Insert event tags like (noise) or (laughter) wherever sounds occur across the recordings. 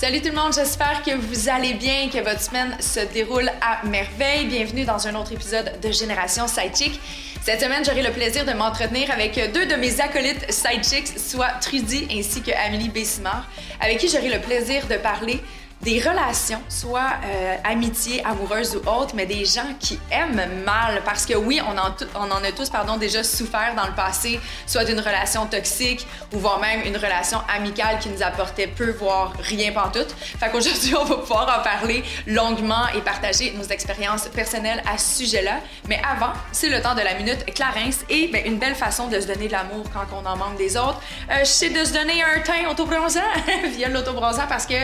Salut tout le monde, j'espère que vous allez bien, que votre semaine se déroule à merveille. Bienvenue dans un autre épisode de Génération Sidechick. Cette semaine, j'aurai le plaisir de m'entretenir avec deux de mes acolytes sidechicks, soit Trudy ainsi que Amélie Bessimard, avec qui j'aurai le plaisir de parler des relations, soit euh, amitié, amoureuse ou autre, mais des gens qui aiment mal. Parce que oui, on en, a tous pardon, déjà souffert dans le passé, soit d'une relation toxique ou voire même une relation amicale qui nous apportait peu, voire rien pantoute. Fait qu'aujourd'hui, (laughs) on va pouvoir en parler longuement et partager nos expériences personnelles à ce sujet-là. Mais avant, c'est le temps de la minute Clarence et ben, une belle façon de se donner de l'amour quand on en manque des autres, euh, c'est de se donner un teint autobronzant (laughs) via l'autobronzant parce que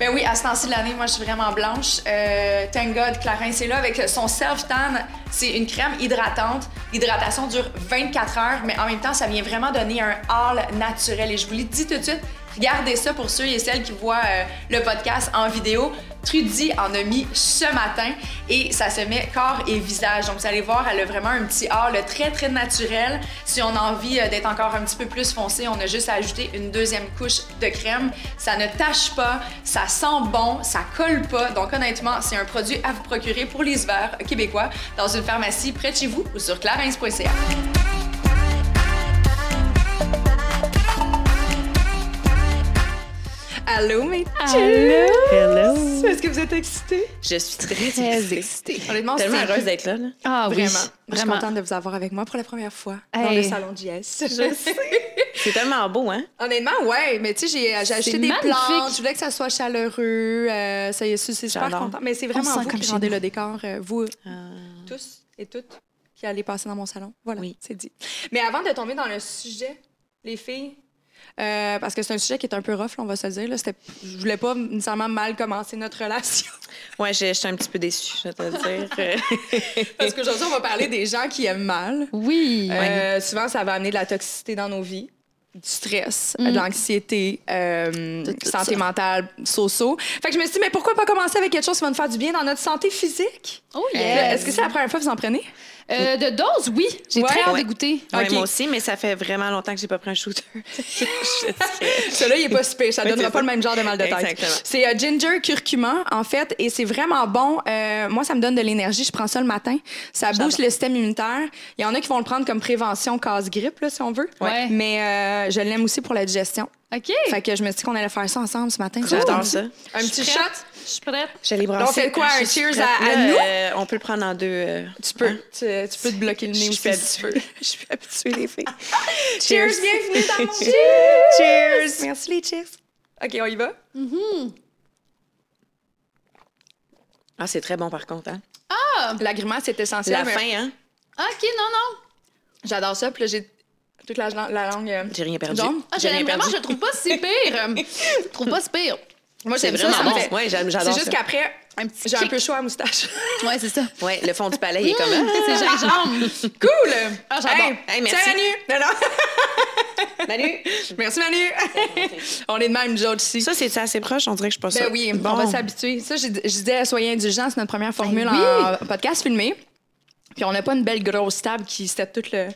ben oui, à ce temps-ci de l'année, moi, je suis vraiment blanche. Euh, thank God, Clarence est là avec son self-tan. C'est une crème hydratante. L'hydratation dure 24 heures, mais en même temps, ça vient vraiment donner un hall naturel. Et je vous le dis tout de suite, regardez ça pour ceux et celles qui voient euh, le podcast en vidéo. Trudy en a mis ce matin et ça se met corps et visage. Donc, vous allez voir, elle a vraiment un petit hall très, très naturel. Si on a envie euh, d'être encore un petit peu plus foncé, on a juste à ajouter une deuxième couche de crème. Ça ne tâche pas, ça sent bon, ça colle pas. Donc, honnêtement, c'est un produit à vous procurer pour les hivers québécois dans une pharmacie près de chez vous ou sur clarins.ca. Allô, mes Allô? Hello! Est-ce que vous êtes excités? Je suis très, Très excitée. Honnêtement, Tellement c'est- heureuse d'être là. là. Ah oui, Vraiment. Je suis contente de vous avoir avec moi pour la première fois dans le salon JS. Je sais. (laughs) C'est tellement beau, hein? Honnêtement, ouais, mais tu sais, j'ai, j'ai acheté des magnifique. plantes, je voulais que ça soit chaleureux, euh, ça y est, c'est super content. Mais c'est vraiment vous comme qui rendez le décor, euh, vous Ah. tous et toutes qui allez passer dans mon salon. Voilà, Oui. c'est dit. Mais avant de tomber dans le sujet, les filles, euh, parce que c'est un sujet qui est un peu rough, là, on va se le dire. Là, je voulais pas nécessairement mal commencer notre relation. (laughs) Ouais, j'étais un petit peu déçue, je vais te le dire. Euh, (laughs) parce qu'aujourd'hui, on va parler des gens qui aiment mal. Oui. Euh, souvent, ça va amener de la toxicité dans nos vies, du stress, Mm. de l'anxiété, euh, santé ça. mentale, so-so. Fait que je me suis dit, mais pourquoi pas commencer avec quelque chose qui va nous faire du bien dans notre santé physique? Oh Euh, yes. Est-ce que c'est la première fois que vous en prenez? Euh, de dose, oui. J'ai Ouais. très hâte Ouais. de goûter. ouais. Moi aussi, mais ça fait vraiment longtemps que j'ai pas pris un shooter. (laughs) (laughs) Celui-là, il est pas super. Ça donnera pas ça. le même genre de mal de tête. Exactement. C'est euh, ginger curcuma, en fait, et c'est vraiment bon. Euh, moi, ça me donne de l'énergie. Je prends ça le matin. Ça booste J'adore. le système immunitaire. Il y en a qui vont le prendre comme prévention casse-grippe, là, si on veut. Ouais. Mais euh, je l'aime aussi pour la digestion. OK. Fait que je me suis dit qu'on allait faire ça ensemble ce matin. J'adore ça. Un petit shot. Je suis prête? J'allais brasser. Donc, on fait quoi, Je un suis cheers prête. à- nous? euh, on peut le prendre en deux. euh, Tu peux. hein? Tu, tu peux te bloquer le nez Je aussi. si tu veux. habituée. (laughs) Je suis habituée, les filles. (laughs) Cheers, bienvenue dans mon (laughs) Cheers. Cheers. Merci les cheers. OK, on y va? Ah, c'est très bon, par contre. Hein? La grimace, c'est essentiel. La mais fin, hein? OK, non, non. J'adore ça. Puis là, j'ai toute la, la langue. euh, J'ai rien perdu. Ah, je J'ai vraiment, je trouve pas si pire. je trouve pas si pire. Moi, C'est j'aime ça. vraiment ça me bon. fait- Ouais, j'aime- C'est j'adore juste ça. qu'après, j'ai un peu chaud à la moustache. (laughs) Ouais, c'est ça. Ouais, le fond du palais, il est comme... Ah! C'est gingembre. (laughs) cool! Ah, j'adore. Hey, Hey, merci. Tiens, Manu! Non, non. (laughs) Manu! Merci, Manu. on est de même, nous autres, ici. Ça, c'est assez proche, on dirait que je suis pas Ben ça. oui, bon. on va s'habituer. Ça, je, je disais, soyez indulgents, c'est notre première formule Ben en podcast filmé. Puis on n'a pas une belle grosse table qui set tout le,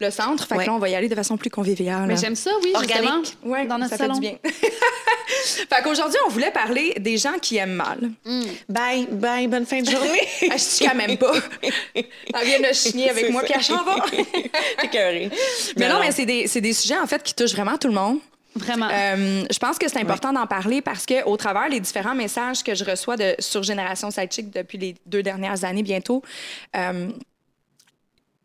le centre. Fait que Ouais. là, on va y aller de façon plus conviviale. Mais j'aime ça, oui, Organique. Ouais, dans notre ça salon. fait du bien. (laughs) fait qu'aujourd'hui, on voulait parler des gens qui aiment mal. Bye, bye, bonne fin de journée. (laughs) Elle se quand même pas. (laughs) Elle vient de chigner avec moi, puis elle s'en va. T'es carré. Mais non, mais c'est des, c'est des sujets, en fait, qui touchent vraiment tout le monde. Vraiment. Euh, je pense que c'est important d'en parler parce que au travers les différents messages que je reçois de, sur Génération Sidechick depuis les deux dernières années bientôt, euh,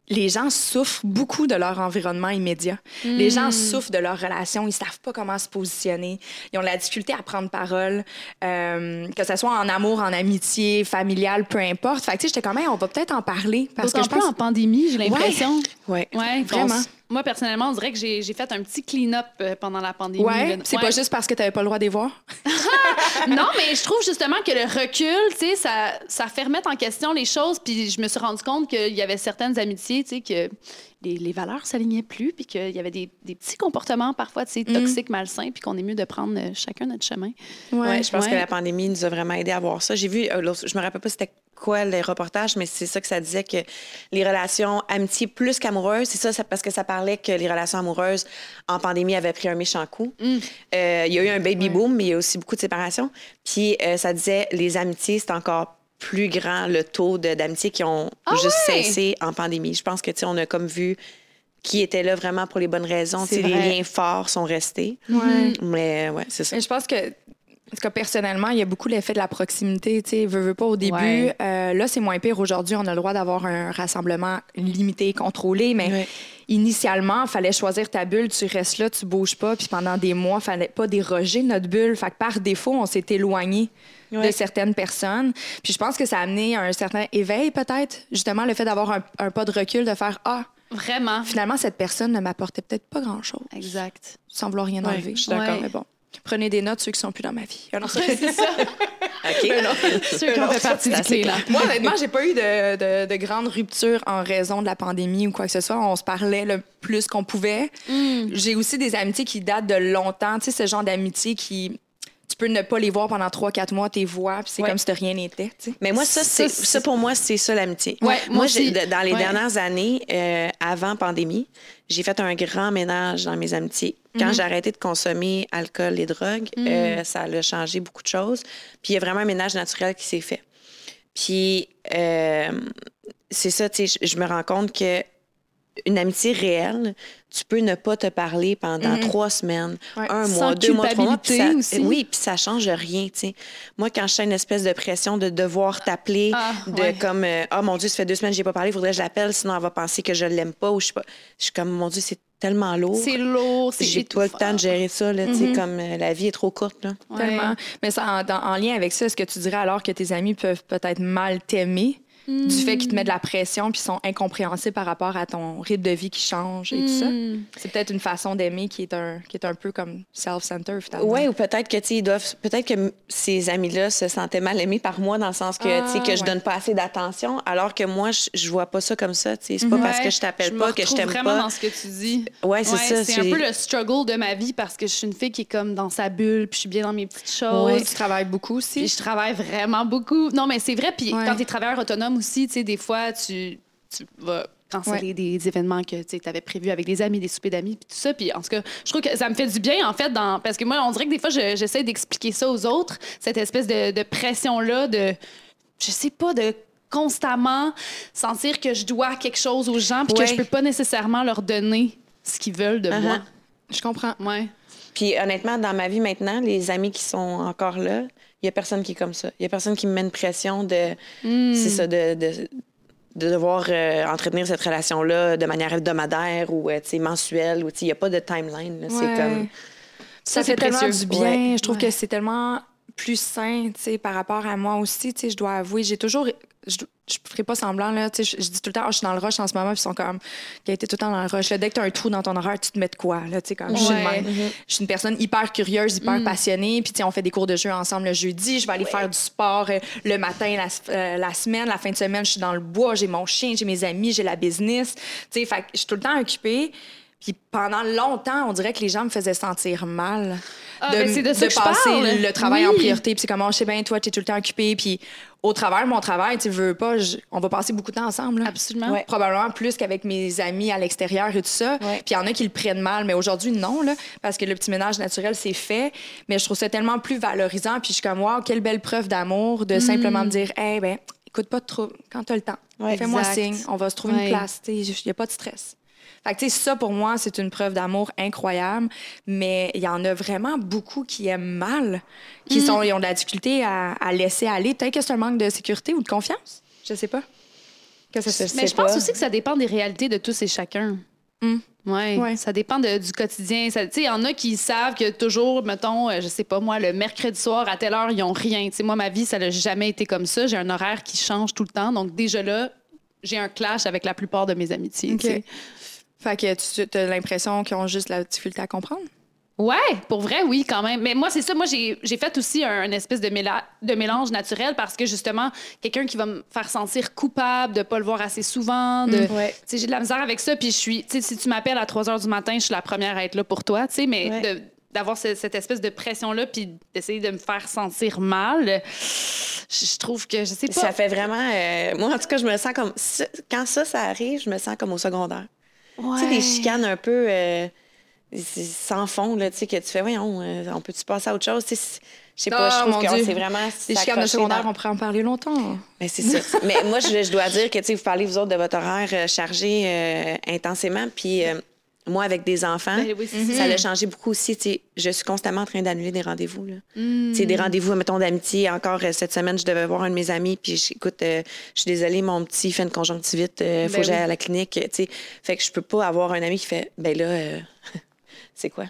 les gens souffrent beaucoup de leur environnement immédiat. Les gens souffrent de leur relation, ils savent pas comment se positionner, ils ont de la difficulté à prendre parole, euh, que ce soit en amour, en amitié, familial, peu importe. Fait que tu sais, j'étais quand même, on va peut-être en parler parce que je pense en pandémie, j'ai l'impression. Ouais. Ouais, Vraiment. Moi, personnellement, on dirait que j'ai j'ai fait un petit clean-up euh, pendant la pandémie. Ouais, c'est Ouais. pas juste parce que t'avais pas le droit de les voir. (laughs) Non, mais je trouve justement que le recul, tu sais, ça, ça fait remettre en question les choses. Puis je me suis rendu compte qu'il y avait certaines amitiés, tu sais, que les, les valeurs s'alignaient plus, puis qu'il y avait des, des petits comportements parfois, tu sais, Mm. toxiques, malsains, puis qu'on est mieux de prendre euh, chacun notre chemin. Ouais, je pense Ouais. que la pandémie nous a vraiment aidé à voir ça. J'ai vu, euh, je me rappelle pas c'était quoi les reportages, mais c'est ça que ça disait que les relations amitiés plus qu'amoureuses, c'est ça, parce que ça parlait que les relations amoureuses en pandémie avaient pris un méchant coup. Mm. Euh, il y a eu un baby boom, mais il y a aussi beaucoup de séparations. Puis euh, ça disait les amitiés, c'est encore plus grand le taux d'amitiés qui ont Ah juste ouais? cessé en pandémie. Je pense que tu sais, on a comme vu qui était là vraiment pour les bonnes raisons. Les liens forts sont restés. Ouais. Mais ouais, c'est ça. Mais je pense que, en tout cas, personnellement, il y a beaucoup l'effet de la proximité. Tu sais, veux, veux pas au début. Ouais. Euh, là, c'est moins pire. Aujourd'hui, on a le droit d'avoir un rassemblement limité, contrôlé, mais Ouais. initialement, il fallait choisir ta bulle. Tu restes là, tu bouges pas. Puis pendant des mois, il fallait pas déroger notre bulle. Fait que par défaut, on s'est éloigné de certaines personnes. Puis je pense que ça a amené un certain éveil, peut-être. Justement, le fait d'avoir un, un pas de recul, de faire Ah, Vraiment. finalement, cette personne ne m'apportait peut-être pas grand-chose, Exact. sans vouloir rien Ouais, enlever. je suis d'accord. Mais bon. Prenez des notes, ceux qui sont plus dans ma vie. Ah c'est ça. (laughs) OK. Ceux qui ont fait partie du clé, là. Moi, honnêtement, j'ai pas eu de, de, de grande rupture en raison de la pandémie ou quoi que ce soit. On se parlait le plus qu'on pouvait. Mm. J'ai aussi des amitiés qui datent de longtemps. Tu sais, ce genre d'amitié qui. Tu peux ne pas les voir pendant 3-4 mois, tes vois, puis c'est Ouais. comme si de rien n'était. tu sais. Mais moi, ça, Ça, c'est, ça, pour moi, c'est ça l'amitié. Ouais, moi j'ai- dans les Ouais. dernières années, euh, avant pandémie, j'ai fait un grand ménage dans mes amitiés. Quand Mhm. j'ai arrêté de consommer alcool et drogue, euh, ça a changé beaucoup de choses. Puis il y a vraiment un ménage naturel qui s'est fait. Puis euh, c'est ça, tu sais, je me rends compte que une amitié réelle, tu peux ne pas te parler pendant Mhm. trois semaines, Ouais. un Sans mois, deux mois, trois mois. puis ça- aussi. Oui, puis ça change rien, tu sais. Moi, quand je sens une espèce de pression de devoir t'appeler, Ah, de ouais. comme, euh, ah mon Dieu, ça fait deux semaines que j'ai pas parlé, faudrait que je l'appelle, sinon elle va penser que je l'aime pas ou je suis pas. Je suis comme, mon Dieu, c'est tellement lourd. C'est lourd, c'est J'ai pas le temps de gérer ça, là, Mhm. comme euh, la vie est trop courte, là. Ouais. Tellement. Mais ça, en, dans- en lien avec ça, est-ce que tu dirais alors que tes amis peuvent peut-être mal t'aimer? Du fait qu'ils te mettent de la pression puis sont incompréhensibles par rapport à ton rythme de vie qui change et tout ça? Mm. C'est peut-être une façon d'aimer qui est un qui est un peu comme self-centered finalement. Oui, ou peut-être que, tu doivent. Peut-être que ces amis-là se sentaient mal aimés par moi dans le sens que, tu sais, Ah, que je donne pas assez d'attention, alors que moi, je, je vois pas ça comme ça, tu sais. C'est pas parce Ouais, que je t'appelle pas que je t'aime vraiment pas. dans ce que tu dis. Ouais, c'est ça. C'est un peu le struggle de ma vie parce que je suis une fille qui est comme dans sa bulle, puis je suis bien dans mes petites choses. Ouais, tu travailles beaucoup aussi. Puis je travaille vraiment beaucoup. Non, mais c'est vrai. Puis Ouais. quand tu es travailleur autonome aussi, tu sais, des fois, tu, tu vas canceller des événements que tu avais prévus avec des amis, des soupers d'amis, puis tout ça. Puis en tout cas, je trouve que ça me fait du bien, en fait, dans... parce que moi, on dirait que des fois, je- j'essaie d'expliquer ça aux autres, cette espèce de, de pression-là, de, je sais pas, de constamment sentir que je dois quelque chose aux gens, puis Ouais. que je peux pas nécessairement leur donner ce qu'ils veulent de moi. Je comprends. Ouais. Puis honnêtement, dans ma vie maintenant, les amis qui sont encore là, il y a personne qui est comme ça. Il y a personne qui me met une pression de. Hmm. C'est ça, de. de de devoir euh, entretenir cette relation-là de manière hebdomadaire ou euh, mensuelle. Il n'y a pas de timeline. Ouais. C'est comme... Ça, Ça, c'est fait tellement du bien. Ouais. Je trouve Ouais. que c'est tellement plus sain, tu sais, par rapport à moi aussi. Tu sais, je dois avouer, j'ai toujours. Je, je ferai pas semblant, là. Tu sais, je, je dis tout le temps, Ah, je suis dans le rush en ce moment, puis ils sont comme, qui a été tout le temps dans le rush. Là, dès que tu as un trou dans ton horaire, tu te mets de quoi, là, tu sais, comme, je suis de Ouais. même. Je suis une personne hyper curieuse, hyper passionnée, puis tu sais, on fait des cours de jeu ensemble le jeudi, je vais aller faire du sport euh, le matin, la, euh, la semaine, la fin de semaine, je suis dans le bois, j'ai mon chien, j'ai mes amis, j'ai la business, tu sais, fait je suis tout le temps occupée. Puis pendant longtemps, on dirait que les gens me faisaient sentir mal Ah, ben, de je passer parle. le travail en priorité. Puis c'est comme, oh, je sais bien, toi, tu es tout le temps occupé. Puis au travers de mon travail, tu veux pas, je- on va passer beaucoup de temps ensemble. là. Absolument. Ouais. Probablement plus qu'avec mes amis à l'extérieur et tout ça. Puis il y en a qui le prennent mal, mais aujourd'hui, non, là, parce que le petit ménage naturel, c'est fait. Mais je trouve ça tellement plus valorisant. Puis je suis comme, wow, quelle belle preuve d'amour de simplement me dire, eh ben, écoute pas trop quand t'as le temps. Ouais, Fais-moi signe, on va se trouver Ouais. une place. Il n'y a pas de stress. Fait que, ça, pour moi, c'est une preuve d'amour incroyable. Mais il y en a vraiment beaucoup qui aiment mal, qui sont, ils ont de la difficulté à, à laisser aller. Peut-être que c'est un manque de sécurité ou de confiance. Je sais pas. Que ça, Je c'est- Mais je pense pas. aussi que ça dépend des réalités de tous et chacun. Mm. Ouais, Ouais. ça dépend de- du quotidien. Il y en a qui savent que toujours, mettons, euh, je sais pas moi, le mercredi soir à telle heure, ils ont rien. Tu sais, moi, ma vie, ça n'a jamais été comme ça. J'ai un horaire qui change tout le temps. Donc, déjà là, j'ai un clash avec la plupart de mes amitiés. tu OK. sais. Fait que tu as l'impression qu'ils ont juste la difficulté à comprendre? Ouais, pour vrai, oui, quand même. Mais moi, c'est ça. Moi, j'ai j'ai fait aussi un, une espèce de, méla- de mélange naturel parce que, justement, quelqu'un qui va me faire sentir coupable de pas le voir assez souvent, de... Mm, ouais. Tu sais, j'ai de la misère avec ça. Puis je suis... Tu sais, si tu m'appelles à 3 heures du matin, je suis la première à être là pour toi, tu sais, mais Ouais. d'avoir ce- cette espèce de pression-là puis d'essayer de me faire sentir mal, je trouve que, je sais pas... Ça fait vraiment. euh, moi, en tout cas, je me sens comme. Quand ça, ça arrive, je me sens comme au secondaire. Tu sais, des chicanes un peu euh, sans fond, là, tu sais, que tu fais, voyons, euh, on peut-tu passer à autre chose? Tu sais, Je sais pas, Ah, je trouve mon que c'est vraiment. Les chicanes de secondaire, dans- on pourrait en parler longtemps. Mais c'est ça. Mais moi, je, je dois dire que, tu sais, vous parlez, vous autres, de votre horaire euh, chargé euh, intensément. Puis euh, moi, avec des enfants, Ben oui, ça a changé beaucoup aussi. Je suis constamment en train d'annuler des rendez-vous. Mm. Des rendez-vous, mettons, d'amitié. Encore euh, cette semaine, je devais voir un de mes amis. Puis, écoute, euh, je suis désolée, mon petit fait une conjonctivite. Il faut Ben que j'aille oui. à la clinique. Tu sais, fait que je peux pas avoir un ami qui fait, ben là, euh, (laughs) c'est quoi?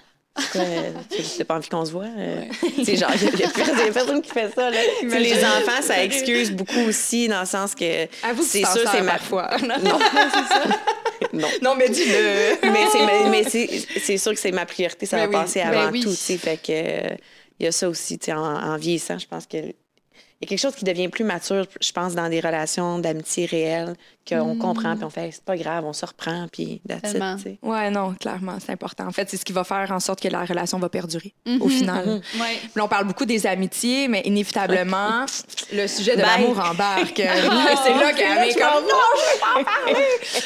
C'est t'as pas envie qu'on se voit? euh? (laughs) Tu sais, genre, il y, y a personne- qui fait ça. Là. Les enfants, ça excuse beaucoup aussi, dans le sens que. C'est sûr, c'est ma parfois. (laughs) Non, (laughs) non. non, mais dis-le. Mais c'est mais, mais c'est- c'est sûr que c'est ma priorité, ça Ben va oui. passer Ben avant oui. tout. Fait que euh, il y a ça aussi, tu sais, en, en vieillissant, je pense que il y a quelque chose qui devient plus mature, je pense, dans des relations d'amitié réelles, qu'on comprend, puis on fait, c'est pas grave, on se reprend, puis that's it. Ouais, non, clairement, c'est important. En fait, c'est ce qui va faire en sorte que la relation va perdurer au final. Ouais. Puis là, on parle beaucoup des amitiés, mais inévitablement, le sujet de l'amour embarque. (laughs) c'est là qu'elle est comme non, je veux pas en parler.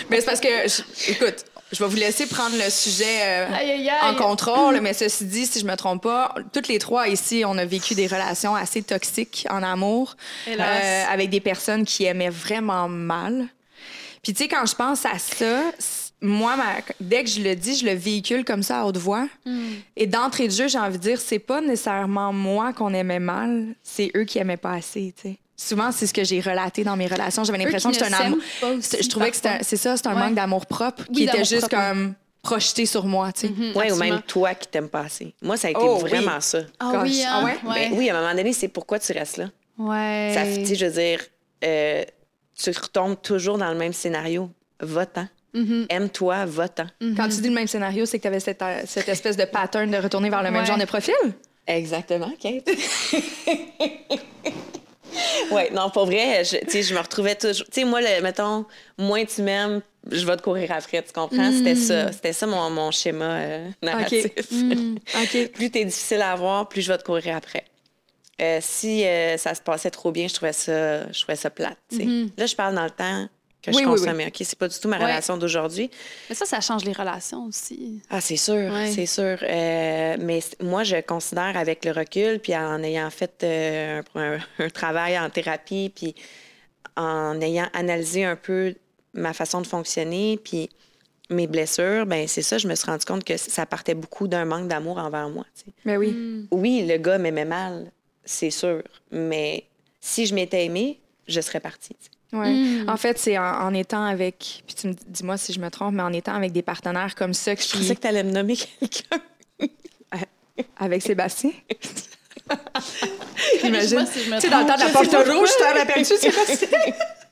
mais c'est parce que, je- écoute, je vais vous laisser prendre le sujet euh, Aïe, aïe, aïe. en contrôle, mais ceci dit, si je me trompe pas, toutes les trois ici, on a vécu des relations assez toxiques en amour, euh, avec des personnes qui aimaient vraiment mal. Puis tu sais, quand je pense à ça, moi, ma- dès que je le dis, je le véhicule comme ça à haute voix. Hmm. Et d'entrée de jeu, j'ai envie de dire, c'est pas nécessairement moi qu'on aimait mal, c'est eux qui aimaient pas assez, tu sais. Souvent, c'est ce que j'ai relaté dans mes relations. J'avais l'impression que c'était un amour. Je trouvais que c'est ça, c'est un Ouais. manque d'amour propre Oui, qui était juste propre, comme projeté sur moi, tu sais. Mhm, Ouais, ou même toi qui t'aimes pas assez. Moi, ça a été Oh, oui. vraiment ça. Ah Gosh. oui, Ah hein? ouais? ouais. Ben oui, à un moment donné, c'est pourquoi tu restes là? Ouais. Ça, je veux dire, euh, tu retombes toujours dans le même scénario. Va-t'en. Mhm. Aime-toi, va-t'en. Quand tu dis le même scénario, c'est que tu avais cette, euh, cette espèce de pattern de retourner vers le même genre de profil? Exactement, Kate. (laughs) (laughs) oui, non, pour vrai, je, je me retrouvais toujours. Tu sais, moi, le- mettons, moins tu m'aimes, je vais te courir après, tu comprends? C'était ça. C'était ça mon, mon schéma euh, narratif. OK. (laughs) plus t'es difficile à avoir, plus je vais te courir après. Euh, si euh, ça se passait trop bien, je trouvais ça, je trouvais ça plate. sais. Là, je parle dans le temps que Oui, je oui, oui. consommais. OK, c'est pas du tout ma relation d'aujourd'hui. Mais ça, ça change les relations aussi. Ah, c'est sûr, c'est sûr. Euh, mais moi, je considère avec le recul, puis en ayant fait euh, un, travail en thérapie, puis en ayant analysé un peu ma façon de fonctionner, puis mes blessures, ben c'est ça, je me suis rendu compte que ça partait beaucoup d'un manque d'amour envers moi. tu sais. Ben oui. Mm. Oui, le gars m'aimait mal, c'est sûr, mais si je m'étais aimée, je serais partie. Ouais. Mm. En fait, c'est en, en étant avec, puis tu me dis- dis-moi si je me trompe, mais en étant avec des partenaires comme ça, Je qui, pensais que tu allais me nommer quelqu'un. (laughs) avec Sébastien. (laughs) Je J'imagine. si je Tu sais, dans le temps de la je porte rouge, tu t'en rappelles-tu, Sébastien? (laughs)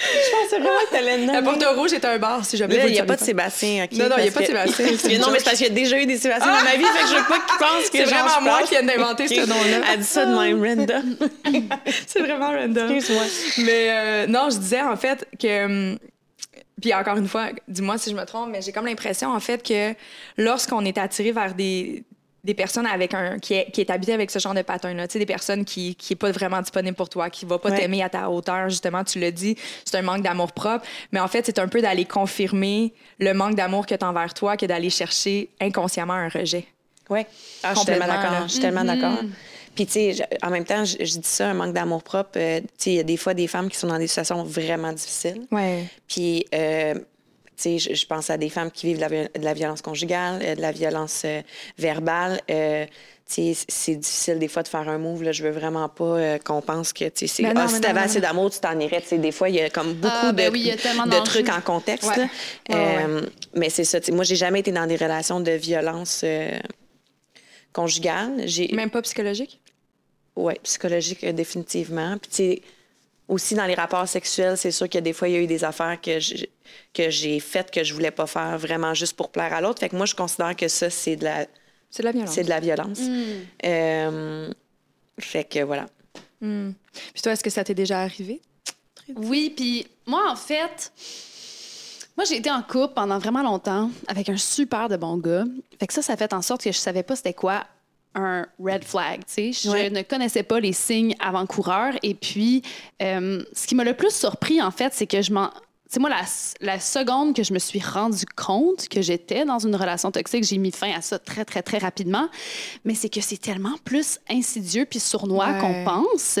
Je pensais vraiment que tu allais me nommer. La porte rouge est un bar, si jamais Là, il n'y a pas de Sébastien, OK? Non, non, il y a pas de Sébastien, (laughs) non, mais c'est parce qu'il y a déjà eu des Sébastiens dans ma vie, fait que je veux pas qu'ils pensent que (laughs) C'est vraiment moi qui viens d'inventer ce nom-là. Elle dit ça de même, (laughs) random. C'est vraiment random. Excuse-moi. Mais euh, non, je disais en fait que. hum, Puis encore une fois, dis-moi si je me trompe, mais j'ai comme l'impression en fait que lorsqu'on est attiré vers des, des personnes avec un qui est, qui est avec ce genre de pattern-là, tu sais, des personnes qui qui est pas vraiment disponible pour toi, qui va pas Ouais. t'aimer à ta hauteur, justement, tu le dis, c'est un manque d'amour propre, mais en fait, c'est un peu d'aller confirmer le manque d'amour que tu as envers toi que d'aller chercher inconsciemment un rejet. Oui. Ah, je suis tellement là. d'accord. Je suis tellement d'accord. Puis, tu sais, en même temps, je, je dis ça, un manque d'amour-propre. euh, tu sais, il y a des fois des femmes qui sont dans des situations vraiment difficiles. Ouais. Puis, euh, sais, je, je pense à des femmes qui vivent de la, viol- de la violence conjugale, euh, de la violence euh, verbale. Euh, tu sais, c'est difficile des fois de faire un move. Là. Je veux vraiment pas euh, qu'on pense que, tu c'est, Ben non, ah, si t'avais non, assez d'amour, tu t'en irais. Tu sais, des fois, il y a comme beaucoup Ah, ben de, oui, d'enjeux. trucs en contexte. Ouais. ouais, Euh, Mais c'est ça. tu Moi, j'ai jamais été dans des relations de violence euh, conjugale. J'ai, Même pas psychologique? oui, psychologique, euh, définitivement. Puis, tu aussi dans les rapports sexuels, c'est sûr que des fois, il y a eu des affaires que j'ai, que j'ai faites que je voulais pas faire vraiment juste pour plaire à l'autre. Fait que moi, je considère que ça, c'est de la, C'est de la violence. c'est de la violence. Euh, fait que voilà. Hmm. Puis toi, est-ce que ça t'est déjà arrivé? Oui, puis moi, en fait, moi, j'ai été en couple pendant vraiment longtemps avec un super de bon gars. Fait que ça, ça a fait en sorte que je savais pas c'était quoi un red flag, tu sais. Je Ouais. ne connaissais pas les signes avant-coureurs. Et puis, euh, ce qui m'a le plus surpris, en fait, c'est que je m'en... C'est moi, la, la seconde que je me suis rendu compte que j'étais dans une relation toxique, j'ai mis fin à ça très, très, très rapidement. Mais c'est que c'est tellement plus insidieux puis sournois Ouais. qu'on pense.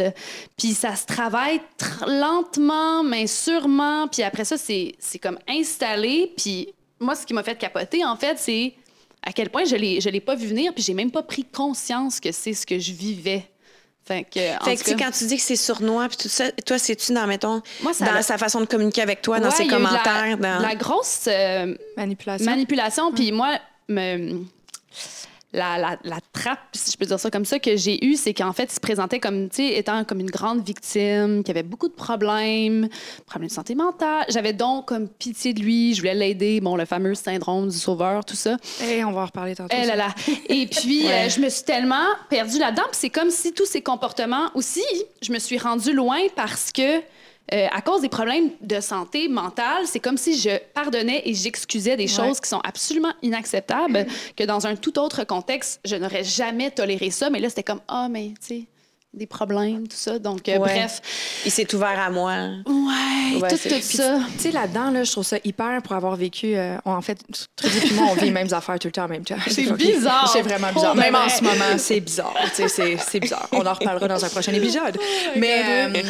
Puis ça se travaille tr- lentement, mais sûrement. Puis après ça, c'est comme installé. Puis moi, ce qui m'a fait capoter, en fait, c'est à quel point je l'ai je l'ai pas vu venir. Puis j'ai même pas pris conscience que c'est ce que je vivais. Fait que, en Fait que, tout tu sais, cas- quand tu dis que c'est sournois, puis tout ça, toi, c'est-tu dans, mettons, Moi, ça dans a- sa façon de communiquer avec toi, dans ses la- commentaires? de dans... la grosse euh, Manipulation. manipulation. Puis moi, me- la, la, la trappe, si je peux dire ça comme ça, que j'ai eue, c'est qu'en fait, il se présentait comme, tu sais, étant comme une grande victime, qui avait beaucoup de problèmes, problèmes de santé mentale. J'avais donc comme pitié de lui, je voulais l'aider. Bon, le fameux syndrome du sauveur, tout ça. Eh, on va en reparler tantôt. Eh là là. Et puis, (laughs) Ouais. euh, je me suis tellement perdue là-dedans. C'est comme si tous ces comportements aussi, je me suis rendue loin parce que, euh, à cause des problèmes de santé mentale, c'est comme si je pardonnais et j'excusais des choses qui sont absolument inacceptables, que dans un tout autre contexte, je n'aurais jamais toléré ça. Mais là, c'était comme, ah, mais tu sais, des problèmes, tout ça. Donc, euh, Ouais. bref. Il s'est ouvert à moi. Ouais, Ouais, tout, ça. Tu sais, là-dedans, là, je trouve ça hyper pour avoir vécu. euh, on- en fait, Trudy et moi, on vit les mêmes affaires tout le temps en même temps. C'est (laughs) bizarre. C'est vraiment bizarre. Pour Même en ce moment, c'est bizarre. Tu sais, c'est- c'est bizarre. On en reparlera dans un prochain épisode. Mais euh,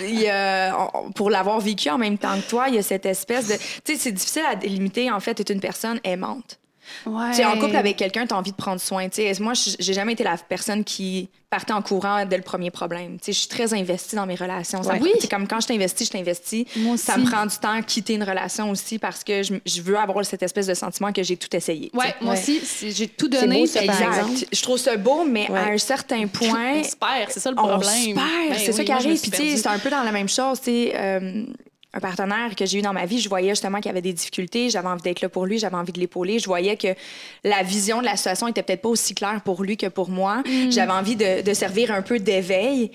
il y a- on- pour l'avoir vécu en même temps que toi, il y a cette espèce de. Tu sais, c'est difficile à délimiter. En fait, être une personne aimante. Ouais. Tu es en couple avec quelqu'un, tu as envie de prendre soin. Tu sais, moi, j'ai jamais été la personne qui partait en courant dès le premier problème. Tu sais, je suis très investie dans mes relations. Ça me- Oui. sais, comme quand je t'investis, je t'investis. Ça me prend du temps à quitter une relation aussi parce que je, je veux avoir cette espèce de sentiment que j'ai tout essayé. Ouais, moi Ouais. aussi, c'est- j'ai tout C'est donné. beau, ça, puis- par Exact. exemple. Je trouve ça beau, mais Ouais. à un certain (laughs) point, On se perd, c'est ça le on problème. se perd. Ben c'est ça oui, qui arrive. suis Puis, tu sais, perdue. c'est un peu dans la même chose. Tu sais, euh, un partenaire que j'ai eu dans ma vie, je voyais justement qu'il y avait des difficultés. J'avais envie d'être là pour lui, j'avais envie de l'épauler. Je voyais que la vision de la situation était peut-être pas aussi claire pour lui que pour moi. Mm. J'avais envie de, de servir un peu d'éveil.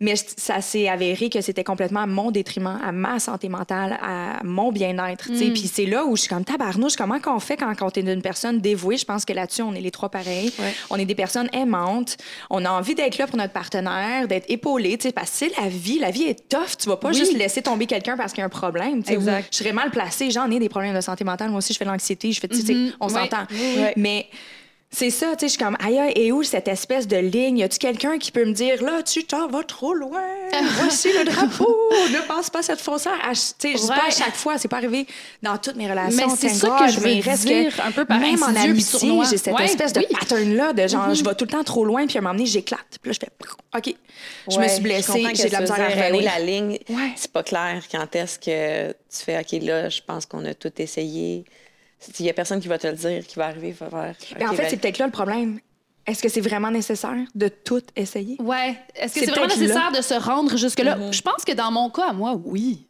Mais ça s'est avéré que c'était complètement à mon détriment, à ma santé mentale, à mon bien-être. Mm. Puis c'est là où je suis comme tabarnouche, comment qu'on fait quand, quand on est une personne dévouée? Je pense que là-dessus, on est les trois pareils. Ouais. On est des personnes aimantes. On a envie d'être là pour notre partenaire, d'être épaulé, parce que c'est la vie. La vie est tough. Tu vas pas Oui. juste laisser tomber quelqu'un parce qu'il y a un problème. Je serais mal placée. J'en ai des problèmes de santé mentale. Moi aussi, je fais de l'anxiété. Je fais, sais, Mhm. on Ouais. s'entend. Ouais. Mais c'est ça, tu sais, je suis comme, aïe, et où cette espèce de ligne? Y a-tu quelqu'un qui peut me dire, là, tu t'en vas trop loin? (laughs) Voici le drapeau. ne passe pas cette foncière. Ch- Tu sais, je dis pas à chaque fois, c'est pas arrivé dans toutes mes relations. Mais c'est ça que je veux dire, que un peu par Même en amitié, j'ai cette Ouais, espèce de oui. pattern-là de genre, Mhm. je vais tout le temps trop loin, puis à un moment donné, j'éclate. Puis là, je fais, OK, je me suis blessée, j'ai de la que tu misère à revenir. la ligne, Ouais. c'est pas clair quand est-ce que tu fais OK là, je pense qu'on a tout essayé. Il y a personne qui va te le dire, qui va arriver, va faire. Mais en OK, fait, ben, c'est peut-être là le problème. Est-ce que c'est vraiment nécessaire de tout essayer? Ouais. Est-ce que C'est c'est vraiment nécessaire de se rendre jusque-là? Je pense que dans mon cas, à moi, oui.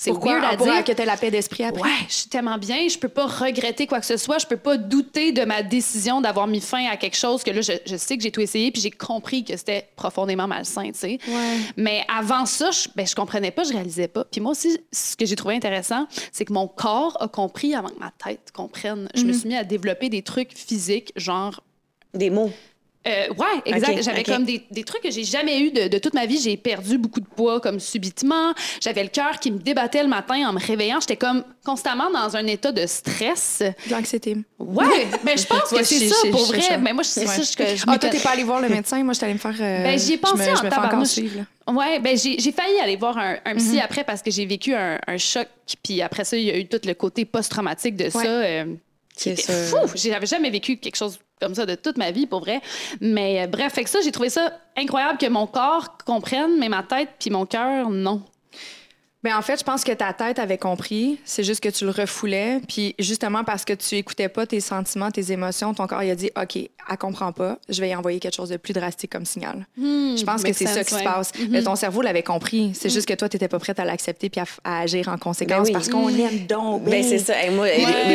C'est Pourquoi? weird à Pour dire. que tu la paix d'esprit après. Ouais, je suis tellement bien, je peux pas regretter quoi que ce soit, je peux pas douter de ma décision d'avoir mis fin à quelque chose que là, je, je sais que j'ai tout essayé, puis j'ai compris que c'était profondément malsain, tu sais. Ouais. Mais avant ça, je, ben, je comprenais pas, je réalisais pas. Puis moi aussi, ce que j'ai trouvé intéressant, c'est que mon corps a compris avant que ma tête comprenne. Je me suis mis à développer des trucs physiques, genre Des mots. Euh, ouais, exact. J'avais comme des, des trucs que j'ai jamais eu de, de toute ma vie. J'ai perdu beaucoup de poids comme subitement. J'avais le cœur qui me débattait le matin en me réveillant. J'étais comme constamment dans un état de stress. De l'anxiété. Ouais, mais je (laughs) pense que c'est ça pour vrai. Mais moi, c'est Ouais. ça que je Ah, toi, t'es pas allé voir le médecin. Moi, je allée me faire. euh, Ben, j'y ai pensé je me, en tabarnouche. Ouais, ben j'ai j'ai failli aller voir un, un psy après parce que j'ai vécu un, un choc. Puis après ça, il y a eu tout le côté post-traumatique de ça. euh, qui était sûr. fou. J'avais jamais vécu quelque chose comme ça de toute ma vie, pour vrai. Mais euh, bref, fait que ça, j'ai trouvé ça incroyable que mon corps comprenne, mais ma tête puis mon cœur, non. Ben en fait, je pense que ta tête avait compris. C'est juste que tu le refoulais. Puis justement, parce que tu écoutais pas tes sentiments, tes émotions, ton corps il a dit OK, elle comprend pas. Je vais y envoyer quelque chose de plus drastique comme signal. je pense que c'est ça qui se passe. Mais ton cerveau l'avait compris. C'est juste que toi, tu n'étais pas prête à l'accepter puis à, agir en conséquence oui. parce qu'on aime donc. Ben, c'est ça. Et moi,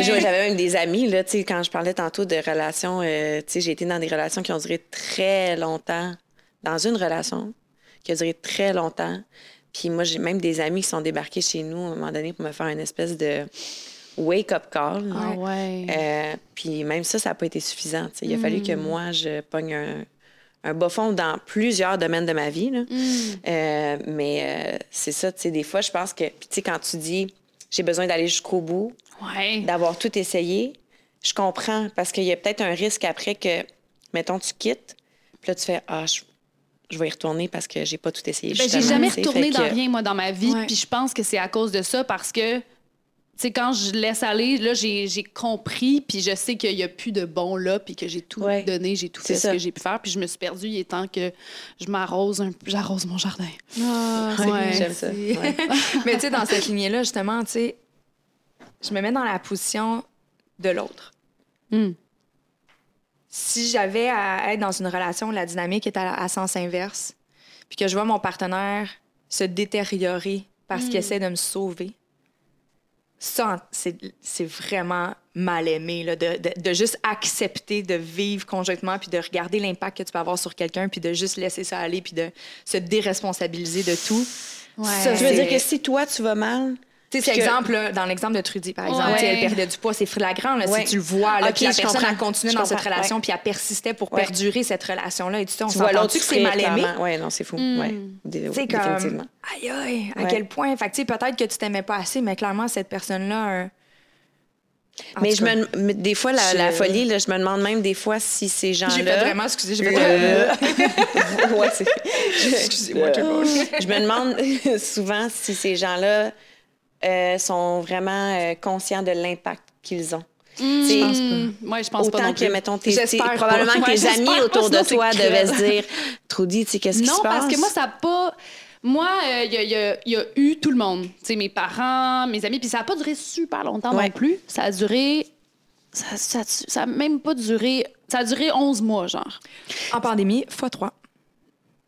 j'avais même des amis, là, quand je parlais tantôt de relations, euh, j'ai été dans des relations qui ont duré très longtemps. Dans une relation qui a duré très longtemps. Puis moi, j'ai même des amis qui sont débarqués chez nous à un moment donné pour me faire une espèce de wake-up call. Ah ouais. Euh, puis même ça, ça n'a pas été suffisant. Il a fallu que hmm. moi, je pogne un, un bas fond dans plusieurs domaines de ma vie. Là. Hmm. Euh, mais euh, c'est ça, tu sais, des fois, je pense que, puis tu sais, quand tu dis j'ai besoin d'aller jusqu'au bout, d'avoir tout essayé, je comprends parce qu'il y a peut-être un risque après que, mettons, tu quittes, puis là, tu fais ah, je je vais y retourner parce que j'ai pas tout essayé. Ben, j'ai jamais retourné dans rien, moi, dans ma vie. Puis je pense que c'est à cause de ça parce que, tu sais, quand je laisse aller, là, j'ai compris, puis je sais qu'il n'y a plus de bon là, puis que j'ai tout donné, j'ai tout fait ce que j'ai pu faire, puis je me suis perdue. Il est temps que je m'arrose, un... j'arrose mon jardin. Ah, ouais, j'aime ça. (laughs) Mais tu sais, dans cette lignée-là, justement, tu sais, je me mets dans la position de l'autre. Hmm si j'avais à être dans une relation où la dynamique est à, sens inverse, puis que je vois mon partenaire se détériorer parce qu'il hmm. essaie de me sauver, ça, c'est vraiment mal aimé, là, de, de, juste accepter de vivre conjointement, puis de regarder l'impact que tu peux avoir sur quelqu'un, puis de juste laisser ça aller, puis de se déresponsabiliser de tout. Ça, tu veux dire que si toi, tu vas mal, c'est exemple, dans l'exemple de Trudy, par exemple, elle perdait du poids, c'est flagrant. Là, Si tu le vois, là, puis la personne a continué dans cette relation, puis elle persistait pour perdurer cette relation-là. Et tout ça, on s'entend que c'est mal aimé? Oui, non, c'est fou. C'est comme, aïe, aïe, à quel point? Fait peut-être que tu t'aimais pas assez, mais clairement, cette personne-là. mais je me, des fois, la, folie, là, je me demande même des fois si ces gens-là. J'ai fait vraiment, excusez, j'ai fait euh... (laughs) ouais, (laughs) Excusez-moi, monde. (laughs) Je me demande souvent si ces gens-là euh, sont vraiment euh, conscients de l'impact qu'ils ont. Mmh. Je pense pas. Moi, je pense Autant pas non que, mettons, tes, probablement que tes amis autour de toi devaient se dire Trudy, tu sais, qu'est-ce qui se passe? Non, parce que moi, ça n'a pas. Moi, il euh, y, a eu tout le monde. sais, mes parents, mes amis. Puis ça n'a pas duré super longtemps non plus. Ça a duré. Ça n'a même pas duré. Ça a duré 11 mois, genre. En pandémie, fois 3.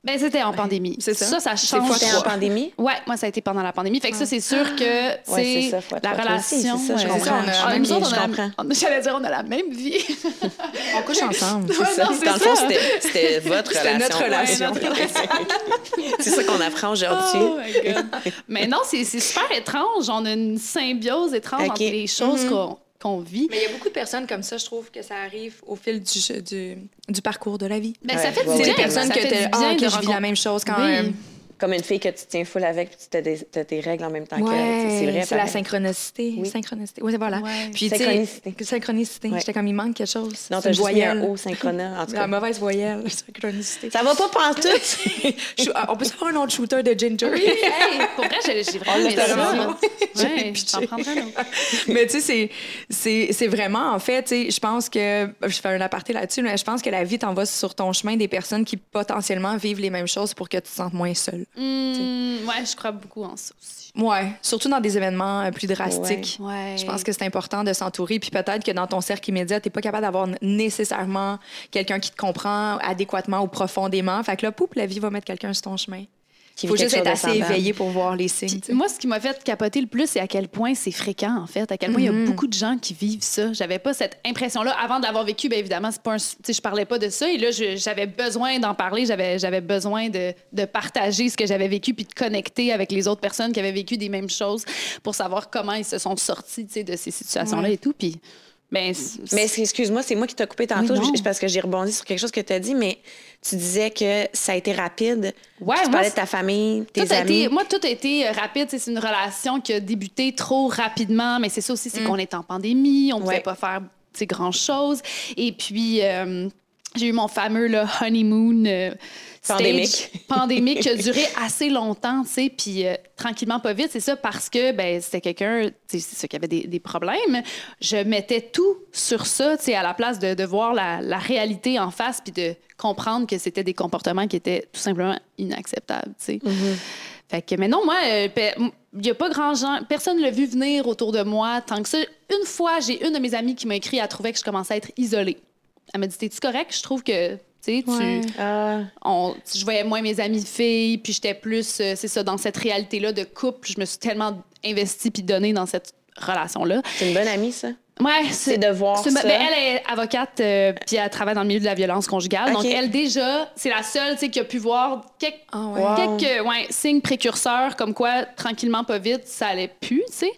Ben, c'était en pandémie. C'est ça. Ça, ça change. C'était en pandémie? Ouais, moi, ça a été pendant la pandémie. Fait que ça, c'est sûr que, ah. c'est la relation. C'est ça, je comprends. Ah, J'allais dire, on a la même vie. on couche (laughs) ensemble. c'est ça. Dans le fond, c'était (laughs) votre relation. C'était notre relation. (laughs) c'est ça qu'on apprend aujourd'hui. Oh Mais non, c'est super étrange. On a une symbiose étrange entre les choses mm-hmm. qu'on qu'on vit. Mais il y a beaucoup de personnes comme ça, je trouve, que ça arrive au fil du, du, du parcours de la vie. Mais ben, ça fait du bien. des personnes que, ah, que je vis la même chose quand même comme une fille que tu tiens full avec, puis tu as, tes règles en même temps ouais, que C'est vrai. C'est la synchronicité. Oui. Synchronicité. Oui, voilà. Ouais. Puis, synchronicité. Synchronicité. J'étais comme, il manque quelque chose. Non, t'as juste mis un O synchrona, en tout cas. La mauvaise voyelle, (laughs) synchronicité. Ça va pas pantoute. (laughs) on peut se faire un autre shooter de Ginger. Oui, hey, pour vrai, j'ai vraiment aimé ça. Ouais, (laughs) un autre. Mais tu sais, c'est vraiment, en fait, je pense que, je fais un aparté là-dessus, mais je pense que la vie t'envoie sur ton chemin des personnes qui potentiellement vivent les mêmes choses pour que tu te sentes moins seule. Mmh, ouais, je crois beaucoup en ça aussi. Ouais, surtout dans des événements euh, plus drastiques. Ouais. Je pense que c'est important de s'entourer. Puis peut-être que dans ton cercle immédiat, tu n'es pas capable d'avoir nécessairement quelqu'un qui te comprend adéquatement ou profondément. Fait que là, poup, la vie va mettre quelqu'un sur ton chemin. Il faut juste être assez éveillé pour voir les signes. moi, ce qui m'a fait capoter le plus, c'est à quel point c'est fréquent, en fait. À quel point il y a mm-hmm. beaucoup de gens qui vivent ça. J'avais pas cette impression-là. Avant de l'avoir vécu, bien évidemment, c'est pas un, je parlais pas de ça. Et là, j'avais besoin d'en parler. J'avais besoin de, de, partager ce que j'avais vécu puis de connecter avec les autres personnes qui avaient vécu des mêmes choses pour savoir comment ils se sont sortis de ces situations-là et tout. Puis mais excuse-moi, c'est moi qui t'ai coupé tantôt parce que j'ai rebondi sur quelque chose que tu as dit, mais tu disais que ça a été rapide. Ouais, tu parlais de ta famille, tes amis. moi, tout a été euh, rapide. C'est une relation qui a débuté trop rapidement, mais c'est ça aussi, c'est mm. qu'on est en pandémie, on ne pouvait pas faire grand-chose. Et puis, euh, j'ai eu mon fameux là, honeymoon. Euh, pandémique. pandémique qui a duré assez longtemps, tu sais, puis euh, tranquillement, pas vite. C'est ça parce que ben, c'était quelqu'un, c'est ça qui avait des, des, problèmes. Je mettais tout sur ça, tu sais, à la place de, de voir la, la, réalité en face puis de comprendre que c'était des comportements qui étaient tout simplement inacceptables, tu sais. Mm-hmm. Fait que, mais non, moi, euh, il n'y a pas grand gens, personne ne l'a vu venir autour de moi tant que ça. Une fois, j'ai une de mes amies qui m'a écrit, elle trouvait que je commençais à être isolée. Elle m'a dit T'es-tu correct Je trouve que tu, ah. je voyais moins mes amies filles, puis j'étais plus, euh, c'est ça, dans cette réalité-là de couple. Je me suis tellement investie puis donnée dans cette relation-là. C'est une bonne amie, ça? Ouais, c'est de voir ça. Ben, elle est avocate, euh, puis elle travaille dans le milieu de la violence conjugale. Donc, elle, déjà, c'est la seule qui a pu voir quelques, ah quelques ouais, signes précurseurs, comme quoi, tranquillement, pas vite, ça allait plus, tu sais.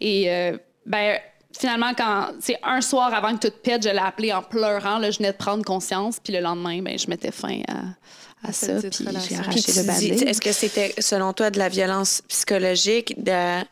Et, euh, ben, finalement, quand c'est un soir avant que tout pète, je l'ai appelé en pleurant. Là, je venais de prendre conscience. Puis le lendemain, ben, je mettais fin à, à ça. Puis j'ai arraché le. Est-ce que c'était, selon toi, de la violence psychologique? De...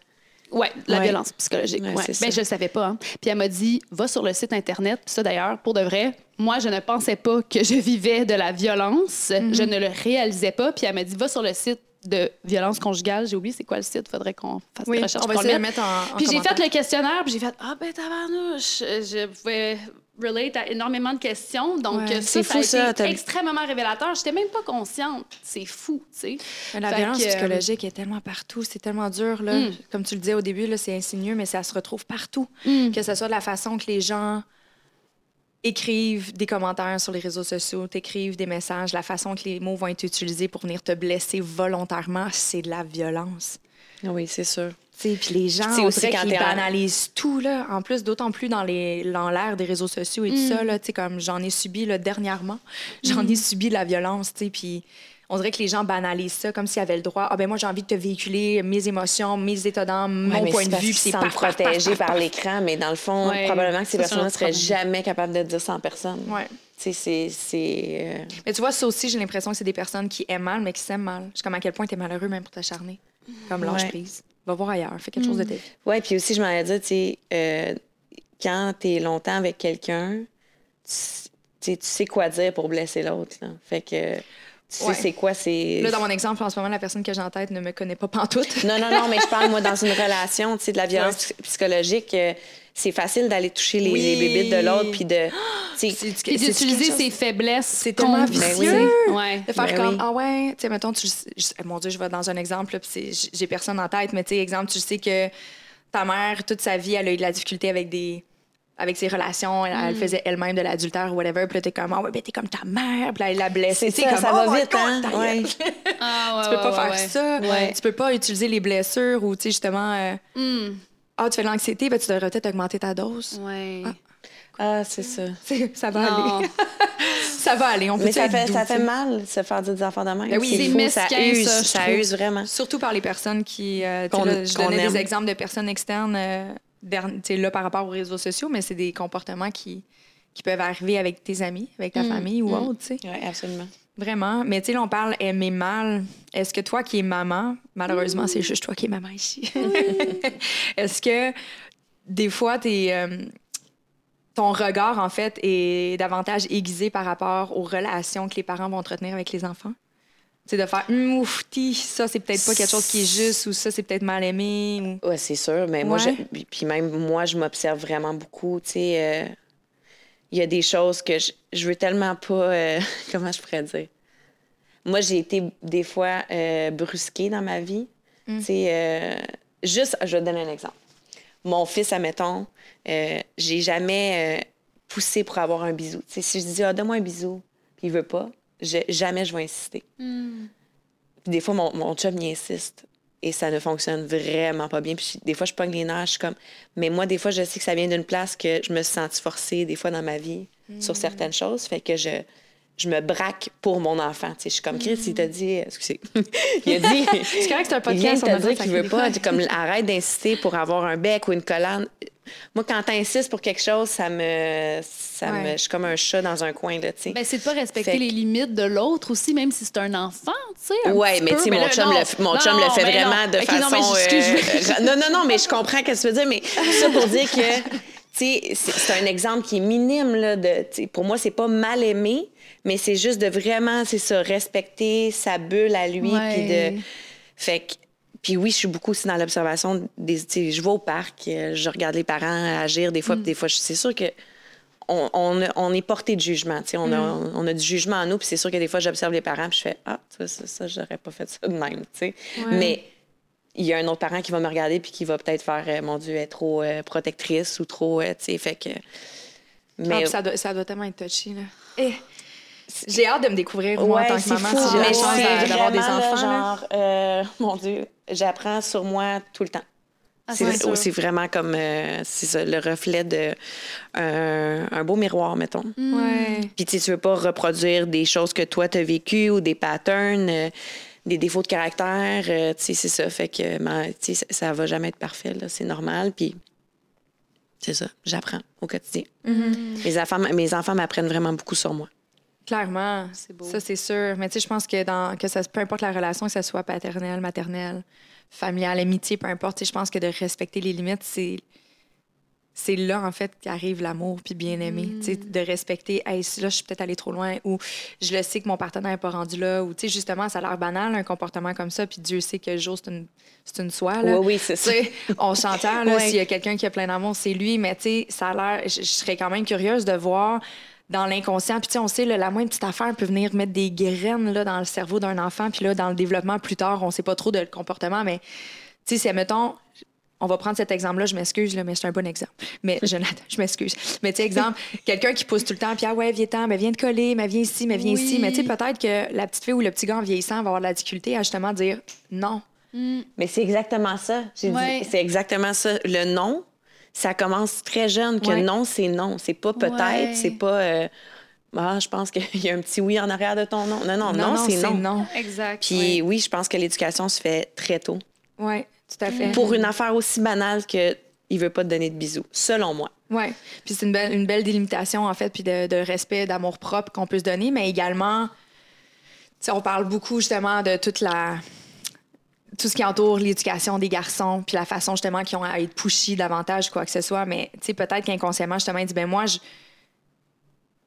Oui, la violence psychologique. Ouais, ben, je ne savais pas. Hein. Puis elle m'a dit, va sur le site Internet. Puis ça, d'ailleurs, pour de vrai, moi, je ne pensais pas que je vivais de la violence. Mm-hmm. Je ne le réalisais pas. Puis elle m'a dit, va sur le site de violence conjugale. J'ai oublié c'est quoi le site. Faudrait qu'on fasse oui, des recherches. On va essayer de le mettre en, Puis j'ai fait le questionnaire, puis j'ai fait Ah, ben, tabarnouche. Je pouvais relate à énormément de questions. Donc, ça, fou, ça, a été extrêmement révélateur. J'étais même pas consciente. C'est fou, tu sais. La violence psychologique est tellement partout. C'est tellement dur, là. Mm. Comme tu le disais au début, là, c'est insinueux, mais ça se retrouve partout. Mm. Que ce soit de la façon que les gens écrivent des commentaires sur les réseaux sociaux, t'écrivent des messages, la façon que les mots vont être utilisés pour venir te blesser volontairement, c'est de la violence. Oui, c'est sûr. Puis les gens, c'est aussi quand ils banalisent tout, là. En plus, d'autant plus dans l'ère des réseaux sociaux et tout ça, mm. là, comme j'en ai subi là, dernièrement, j'en ai mm. subi de la violence, tu sais, puis on dirait que les gens banalisent ça comme s'ils avaient le droit. Ah ben moi j'ai envie de te véhiculer mes émotions, mes états d'âme, mon point de vue, c'est pas protégé par l'écran, mais dans le fond, probablement que ces personnes ne seraient jamais capables de dire ça en personne. Ouais. C'est. Euh, mais tu vois, ça aussi, j'ai l'impression que c'est des personnes qui aiment mal, mais qui s'aiment mal. Je comme à quel point tu es malheureux même pour t'acharner. Comme lâche prise. Va voir ailleurs, fais quelque chose de mm. tes. Oui, puis aussi, je m'en ai dit, tu sais, euh, quand tu es longtemps avec quelqu'un, tu sais quoi dire pour blesser l'autre. Fait que tu sais, c'est quoi, c'est... Là, dans mon exemple, en ce moment, la personne que j'ai en tête ne me connaît pas pantoute. non, non, non, mais je parle, moi, dans une (laughs) relation, tu sais, de la violence psychologique, euh, c'est facile d'aller toucher les, oui. bébites de l'autre, puis de... Puis d'utiliser ses faiblesses C'est tellement vicieux. Ouais. De faire ben comme, ah ouais, tu sais, mettons, tu, mon Dieu, je vais dans un exemple, puis j'ai personne en tête, mais tu sais, exemple, tu sais que ta mère, toute sa vie, elle a eu de la difficulté avec des avec ses relations. Elle, mm. faisait elle-même de l'adultère ou whatever. Puis là, t'es comme, ah ouais, ben t'es comme ta mère. Puis là, elle l'a blessée. C'est ça, comme, ça va oh vite, hein? Ouais. ah, (laughs) ouais, tu peux pas faire ça. Tu peux pas utiliser les blessures ou, tu sais, justement, euh, mm. ah, tu fais de l'anxiété, ben tu devrais peut-être augmenter ta dose. Ouais. Ah. ah c'est ça. (laughs) ça va aller. (laughs) ça va aller. On peut Mais ça fait, ça fait mal, se faire dire des enfants de même. Ben oui, c'est fou, ça use, ça, ça use vraiment. Surtout par les personnes qui. Euh, je donnais des exemples de personnes externes. Euh, là par rapport aux réseaux sociaux, mais c'est des comportements qui, qui peuvent arriver avec tes amis, avec ta mm. famille ou mm. autre, tu sais. Oui, absolument. Vraiment. Mais tu sais, on parle aimer mal. Est-ce que toi qui es maman, malheureusement, c'est juste toi qui es maman ici, (laughs) est-ce que des fois, es, euh, ton regard, en fait, est davantage aiguisé par rapport aux relations que les parents vont entretenir avec les enfants? C'est de faire hum, ouf, ça c'est peut-être pas quelque chose qui est juste ou ça c'est peut-être mal aimé. Ou... Ouais, c'est sûr, mais moi je, puis même moi je m'observe vraiment beaucoup, tu sais euh, il y a des choses que je, je veux tellement pas euh, (laughs) comment je pourrais dire? Moi j'ai été des fois euh, brusquée dans ma vie, hum. tu sais juste je vais te donner un exemple. Mon fils admettons, j'ai jamais poussé pour avoir un bisou. sais si je dis ah donne-moi un bisou, puis il veut pas, jamais je vais insister. Hmm. Des fois, mon, mon chum y insiste et ça ne fonctionne vraiment pas bien. Puis des fois, je pogne les nerfs, je suis comme. Mais moi, des fois, je sais que ça vient d'une place que je me suis sentie forcée, des fois, dans ma vie, sur hmm. certaines choses. Fait que je, je me braque pour mon enfant. je suis comme Chris, il t'a dit. Excusez. (laughs) il a dit. (laughs) c'est correct que c'est un podcast. Il vient de te dire qu'il veut pas. Comme, arrête d'insister pour avoir un bec ou une collane. Moi, quand t'insistes pour quelque chose, ça me. Ça me je suis comme un chat dans un coin, là, tu sais. Ben, c'est de pas respecter les limites de l'autre aussi, même si c'est un enfant, tu sais. Oui, mais tu sais, mon, chum, le, mon chum le fait vraiment de façon. Non, euh, non, non, non, mais je comprends ce que tu veux dire, mais ça pour dire que. C'est un exemple qui est minime. Là, de, pour moi, c'est pas mal aimé, mais c'est juste de vraiment, c'est ça, respecter sa bulle à lui. Puis de... Fait que puis oui, je suis beaucoup aussi dans l'observation des. Je vais au parc, euh, je regarde les parents agir des fois, puis mm. des fois, c'est sûr que on, on, on est porté de jugement. tu sais. On, a, on a du jugement en nous, puis c'est sûr que des fois, j'observe les parents, puis je fais Ah, ça, ça, ça j'aurais pas fait ça de même. tu sais. Mais il y a un autre parent qui va me regarder, puis qui va peut-être faire euh, Mon Dieu, elle est trop euh, protectrice ou trop. euh, tu sais, fait que. Ah, Mais. ça, doit, ça doit tellement être touchy, là. Eh, J'ai hâte de me découvrir, moi, en tant que c'est maman, fou. si j'ai la Mais chance d'avoir des enfants. là. genre, euh, mon Dieu, j'apprends sur moi tout le temps. Ah, C'est vraiment comme euh, ça, le reflet de un, un beau miroir, mettons. Ouais. Puis tu veux pas reproduire des choses que toi t'as vécues ou des patterns, euh, des défauts de caractère. euh, tu sais, c'est ça. Fait que ben, tu sais, ça, ça va jamais être parfait, là. C'est normal. Puis c'est ça, j'apprends au quotidien. Mm-hmm. mes, enfants, mes enfants m'apprennent vraiment beaucoup sur moi. Clairement. C'est beau. Ça, c'est sûr. Mais tu sais, je pense que dans que ça, peu importe la relation, que ce soit paternelle, maternelle, familiale, amitié, peu importe, tu sais, je pense que de respecter les limites, c'est c'est là, en fait, qu'arrive l'amour puis bien aimer. Tu sais, de respecter, hey, là, je suis peut-être allée trop loin ou je le sais que mon partenaire n'est pas rendu là ou, tu sais, justement, ça a l'air banal, un comportement comme ça, puis Dieu sait que le jour, c'est une, c'est une soie. Là. Oui, oui, c'est ça. on s'entend, là, (laughs) Ouais. s'il y a quelqu'un qui a plein d'amour, c'est lui, mais tu sais, ça a l'air. Je serais quand même curieuse de voir dans l'inconscient. Puis, tu sais, on sait, là, la moindre petite affaire peut venir mettre des graines là, dans le cerveau d'un enfant. Puis là, dans le développement plus tard, on sait pas trop de le comportement, mais tu sais, c'est, mettons, on va prendre cet exemple-là, je m'excuse, mais c'est un bon exemple. Mais Jonathan, (laughs) je m'excuse. Mais tu sais, exemple, (laughs) quelqu'un qui pousse tout le temps, puis ah ouais, viens-ten, mais viens te coller, mais viens ici, mais viens Oui. ici. Mais tu sais, peut-être que la petite fille ou le petit gars en vieillissant va avoir de la difficulté à justement dire non. Mais c'est exactement ça. J'ai Ouais. dit, c'est exactement ça. Le non, ça commence très jeune. Que Ouais. non, c'est non. C'est pas peut-être, Ouais. c'est pas. euh, ah, je pense qu'il y a un petit oui en arrière de ton non. Non, non, non, c'est non. non. Exact. Puis ouais. oui, je pense que l'éducation se fait très tôt. Oui, tout à fait. Pour une affaire aussi banale que il veut pas te donner de bisous, selon moi. Oui. Puis c'est une belle, une belle délimitation, en fait, puis de, de respect, d'amour propre qu'on peut se donner, mais également, tu sais, on parle beaucoup justement de toute la. Tout ce qui entoure l'éducation des garçons, puis la façon justement qu'ils ont à être pushy davantage, quoi que ce soit. Mais tu sais, peut-être qu'inconsciemment, justement, il dit ben moi, je-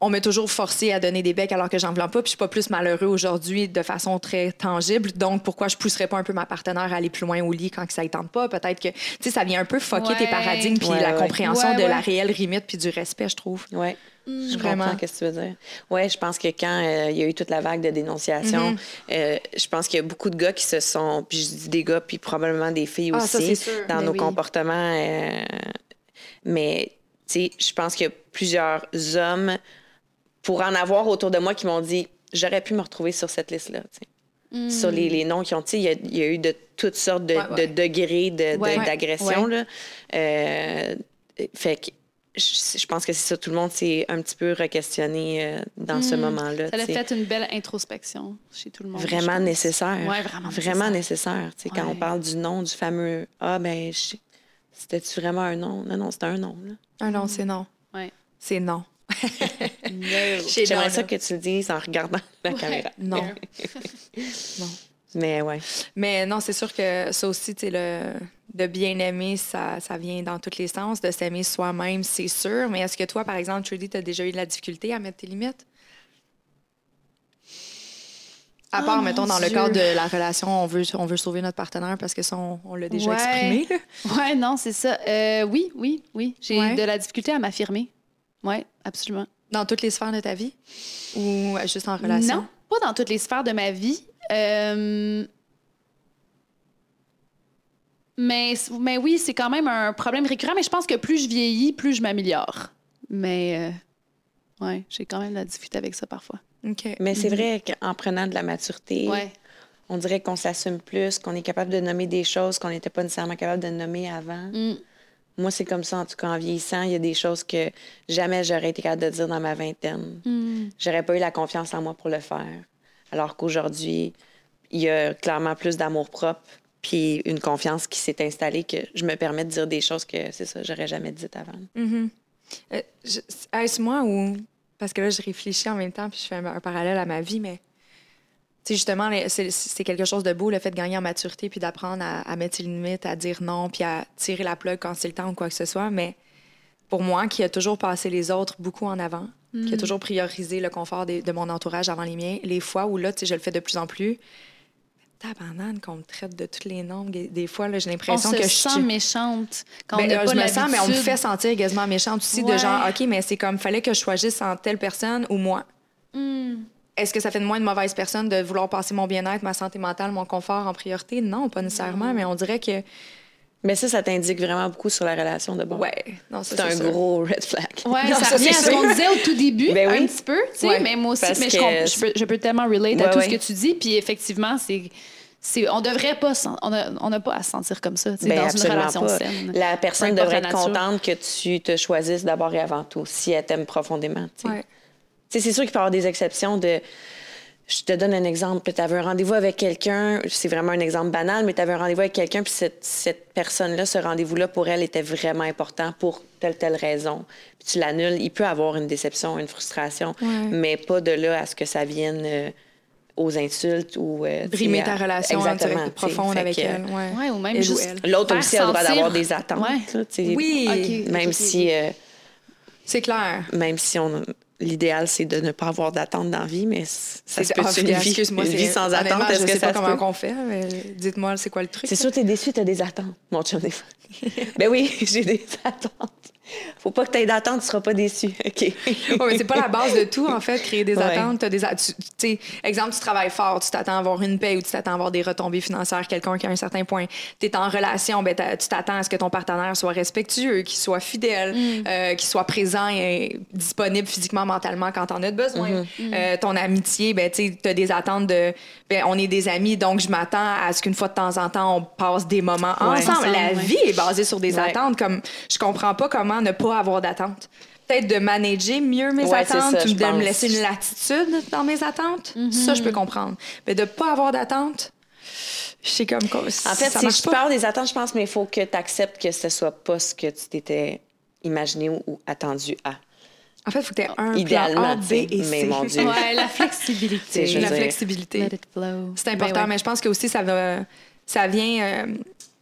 on m'a toujours forcé à donner des becs alors que j'en veux pas, puis je suis pas plus malheureux aujourd'hui de façon très tangible. Donc, pourquoi je pousserais pas un peu ma partenaire à aller plus loin au lit quand que ça ne tente pas? Peut-être que, tu sais, ça vient un peu fucker tes paradigmes puis Ouais, la ouais. compréhension Ouais, de la réelle limite puis du respect, je trouve. Ouais. Je Vraiment. comprends ce que tu veux dire. Ouais, je pense que quand euh, il y a eu toute la vague de dénonciation, Mm-hmm. euh, je pense qu'il y a beaucoup de gars qui se sont, puis je dis des gars, puis probablement des filles Ah, aussi, ça, dans Mais nos oui. comportements. euh, mais, tu sais, je pense qu'il y a plusieurs hommes, pour en avoir autour de moi, qui m'ont dit j'aurais pu me retrouver sur cette liste-là. sais. Sur les, les noms qui ont, tu sais, il y a- il y, a eu de toutes sortes de, Ouais, ouais. de degrés de- de- Ouais. d'agression. Euh, fait que je, je pense que c'est ça, tout le monde s'est un petit peu re-questionné euh, dans ce moment-là. Ça a fait une belle introspection chez tout le monde. Vraiment nécessaire. Ouais, vraiment Vraiment nécessaire. nécessaire. Tu sais, Quand Ouais. on parle du nom, du fameux Ah, ben, je- c'était-tu vraiment un nom? Non, non, c'était un nom. là. Ah non, c'est non. Ouais. C'est non. (laughs) No. J'aimerais ça que tu le dises en regardant la caméra. Non. (laughs) non. Mais ouais. Mais non, c'est sûr que ça aussi, tu le de bien aimer, ça, ça vient dans tous les sens. De s'aimer soi-même, c'est sûr. Mais est-ce que toi, par exemple, Trudy, tu as déjà eu de la difficulté à mettre tes limites? À part, Oh, mettons, dans le cadre de la relation, on veut, on veut sauver notre partenaire parce que ça, on, on l'a déjà Ouais. exprimé. (laughs) Ouais, non, c'est ça. Euh, oui, oui, oui. J'ai Ouais. de la difficulté à m'affirmer. Oui, absolument. Dans toutes les sphères de ta vie? Ou euh, juste en relation? Non, pas dans toutes les sphères de ma vie. Euh, Mais, mais oui, c'est quand même un problème récurrent. Mais je pense que plus je vieillis, plus je m'améliore. Mais euh, ouais, j'ai quand même de la difficulté avec ça parfois. Mais c'est vrai qu'en prenant de la maturité, Ouais. on dirait qu'on s'assume plus, qu'on est capable de nommer des choses qu'on n'était pas nécessairement capable de nommer avant. Mm. Moi, c'est comme ça, en tout cas, en vieillissant, il y a des choses que jamais j'aurais été capable de dire dans ma vingtaine. Mm. J'aurais pas eu la confiance en moi pour le faire. Alors qu'aujourd'hui, il y a clairement plus d'amour propre, puis une confiance qui s'est installée que je me permets de dire des choses que, c'est ça, j'aurais jamais dites avant. Je- Est-ce moi ou. Parce que là, je réfléchis en même temps puis je fais un, parallèle à ma vie, mais. Tu sais, justement, c'est quelque chose de beau, le fait de gagner en maturité puis d'apprendre à, à mettre ses limites, à dire non puis à tirer la plug quand c'est le temps ou quoi que ce soit. Mais pour moi, qui a toujours passé les autres beaucoup en avant, qui a toujours priorisé le confort de mon entourage avant les miens, les fois où là, tu sais, je le fais de plus en plus, tabarnane qu'on me traite de tous les noms. Des fois, là, j'ai On l'impression que je sent suis. méchante quand Ben, on n'a euh, pas je me sens, mais on me fait sentir quasiment méchante aussi, de Ouais. genre, OK, mais c'est comme, fallait que je choisisse entre telle personne ou moi. Hmm. Est-ce que ça fait de moi une mauvaise personne de vouloir passer mon bien-être, ma santé mentale, mon confort en priorité? Non, pas nécessairement, mais on dirait que. Mais ça, ça t'indique vraiment beaucoup sur la relation de bon. Ouais, non, C'est un sûr. gros red flag. Ouais, (laughs) Non, ça, ça, revient à ce qu'on disait au tout début, Ben oui. un petit peu, tu sais, Ouais, mais moi aussi, mais je, je peux, je peux tellement relate à tout ouais. ce que tu dis, puis effectivement, c'est, on devrait pas, on n'a pas à se sentir comme ça, Ben, dans une relation pas. saine. La personne devrait être contente que tu te choisisses d'abord et avant tout, si elle t'aime profondément. Ouais. C'est sûr qu'il peut y avoir des exceptions de. Je te donne un exemple. Tu avais un rendez-vous avec quelqu'un, c'est vraiment un exemple banal, mais tu avais un rendez-vous avec quelqu'un, puis cette, cette personne-là, ce rendez-vous-là, pour elle, était vraiment important pour telle, telle raison. Puis tu l'annules. Il peut avoir une déception, une frustration, Ouais. mais pas de là à ce que ça vienne euh, aux insultes ou. euh, Brimer ta relation Exactement, hein, sais. profonde avec que elle. Ouais. Ouais, ou même. L'autre aussi a le droit d'avoir des attentes. Là. Oui. Même si. euh, c'est clair. même si on l'idéal c'est de ne pas avoir d'attente dans la vie mais ça se C'est- peut ah, une vie, excuse-moi, une vie sans attente? Je est-ce sais que pas ça comment peut? on fait, mais dites-moi, c'est quoi le truc? c'est sûr t'es déçu t'as des attentes. Mon chum des fois. Ben oui (laughs) j'ai des attentes faut pas que t'aies d'attente tu seras pas déçu (laughs) ok Ouais, mais c'est pas la base de tout, en fait, créer des Ouais. attentes. T'as des, a- tu tu exemple, tu travailles fort, tu t'attends à avoir une paie ou tu t'attends à avoir des retombées financières, quelqu'un qui a un certain point. Tu es en relation, ben, tu t'attends à ce que ton partenaire soit respectueux, qu'il soit fidèle, euh, qu'il soit présent et disponible physiquement, mentalement quand t'en as besoin. Euh, ton amitié, ben, tu as des attentes de. Ben, on est des amis, donc je m'attends à ce qu'une fois de temps en temps, on passe des moments Ouais. ensemble. La ouais. vie est basée sur des attentes. Comme je comprends pas comment ne pas avoir d'attentes. Peut-être de manager mieux mes Ouais, c'est attentes ça, de me laisser une latitude dans mes attentes. Ça, je peux comprendre. Mais de pas avoir d'attentes, je sais comme quoi. en fait si je pas. parle des attentes je pense mais il faut que tu acceptes que ce soit pas ce que tu t'étais imaginé ou, ou attendu à En fait, il faut que tu aies un idéalement plan A, B et C. mais mon dieu Ouais, la flexibilité. (laughs) La dire- flexibilité. Let it flow. C'est important, Ben ouais. mais je pense que aussi ça va, ça vient euh,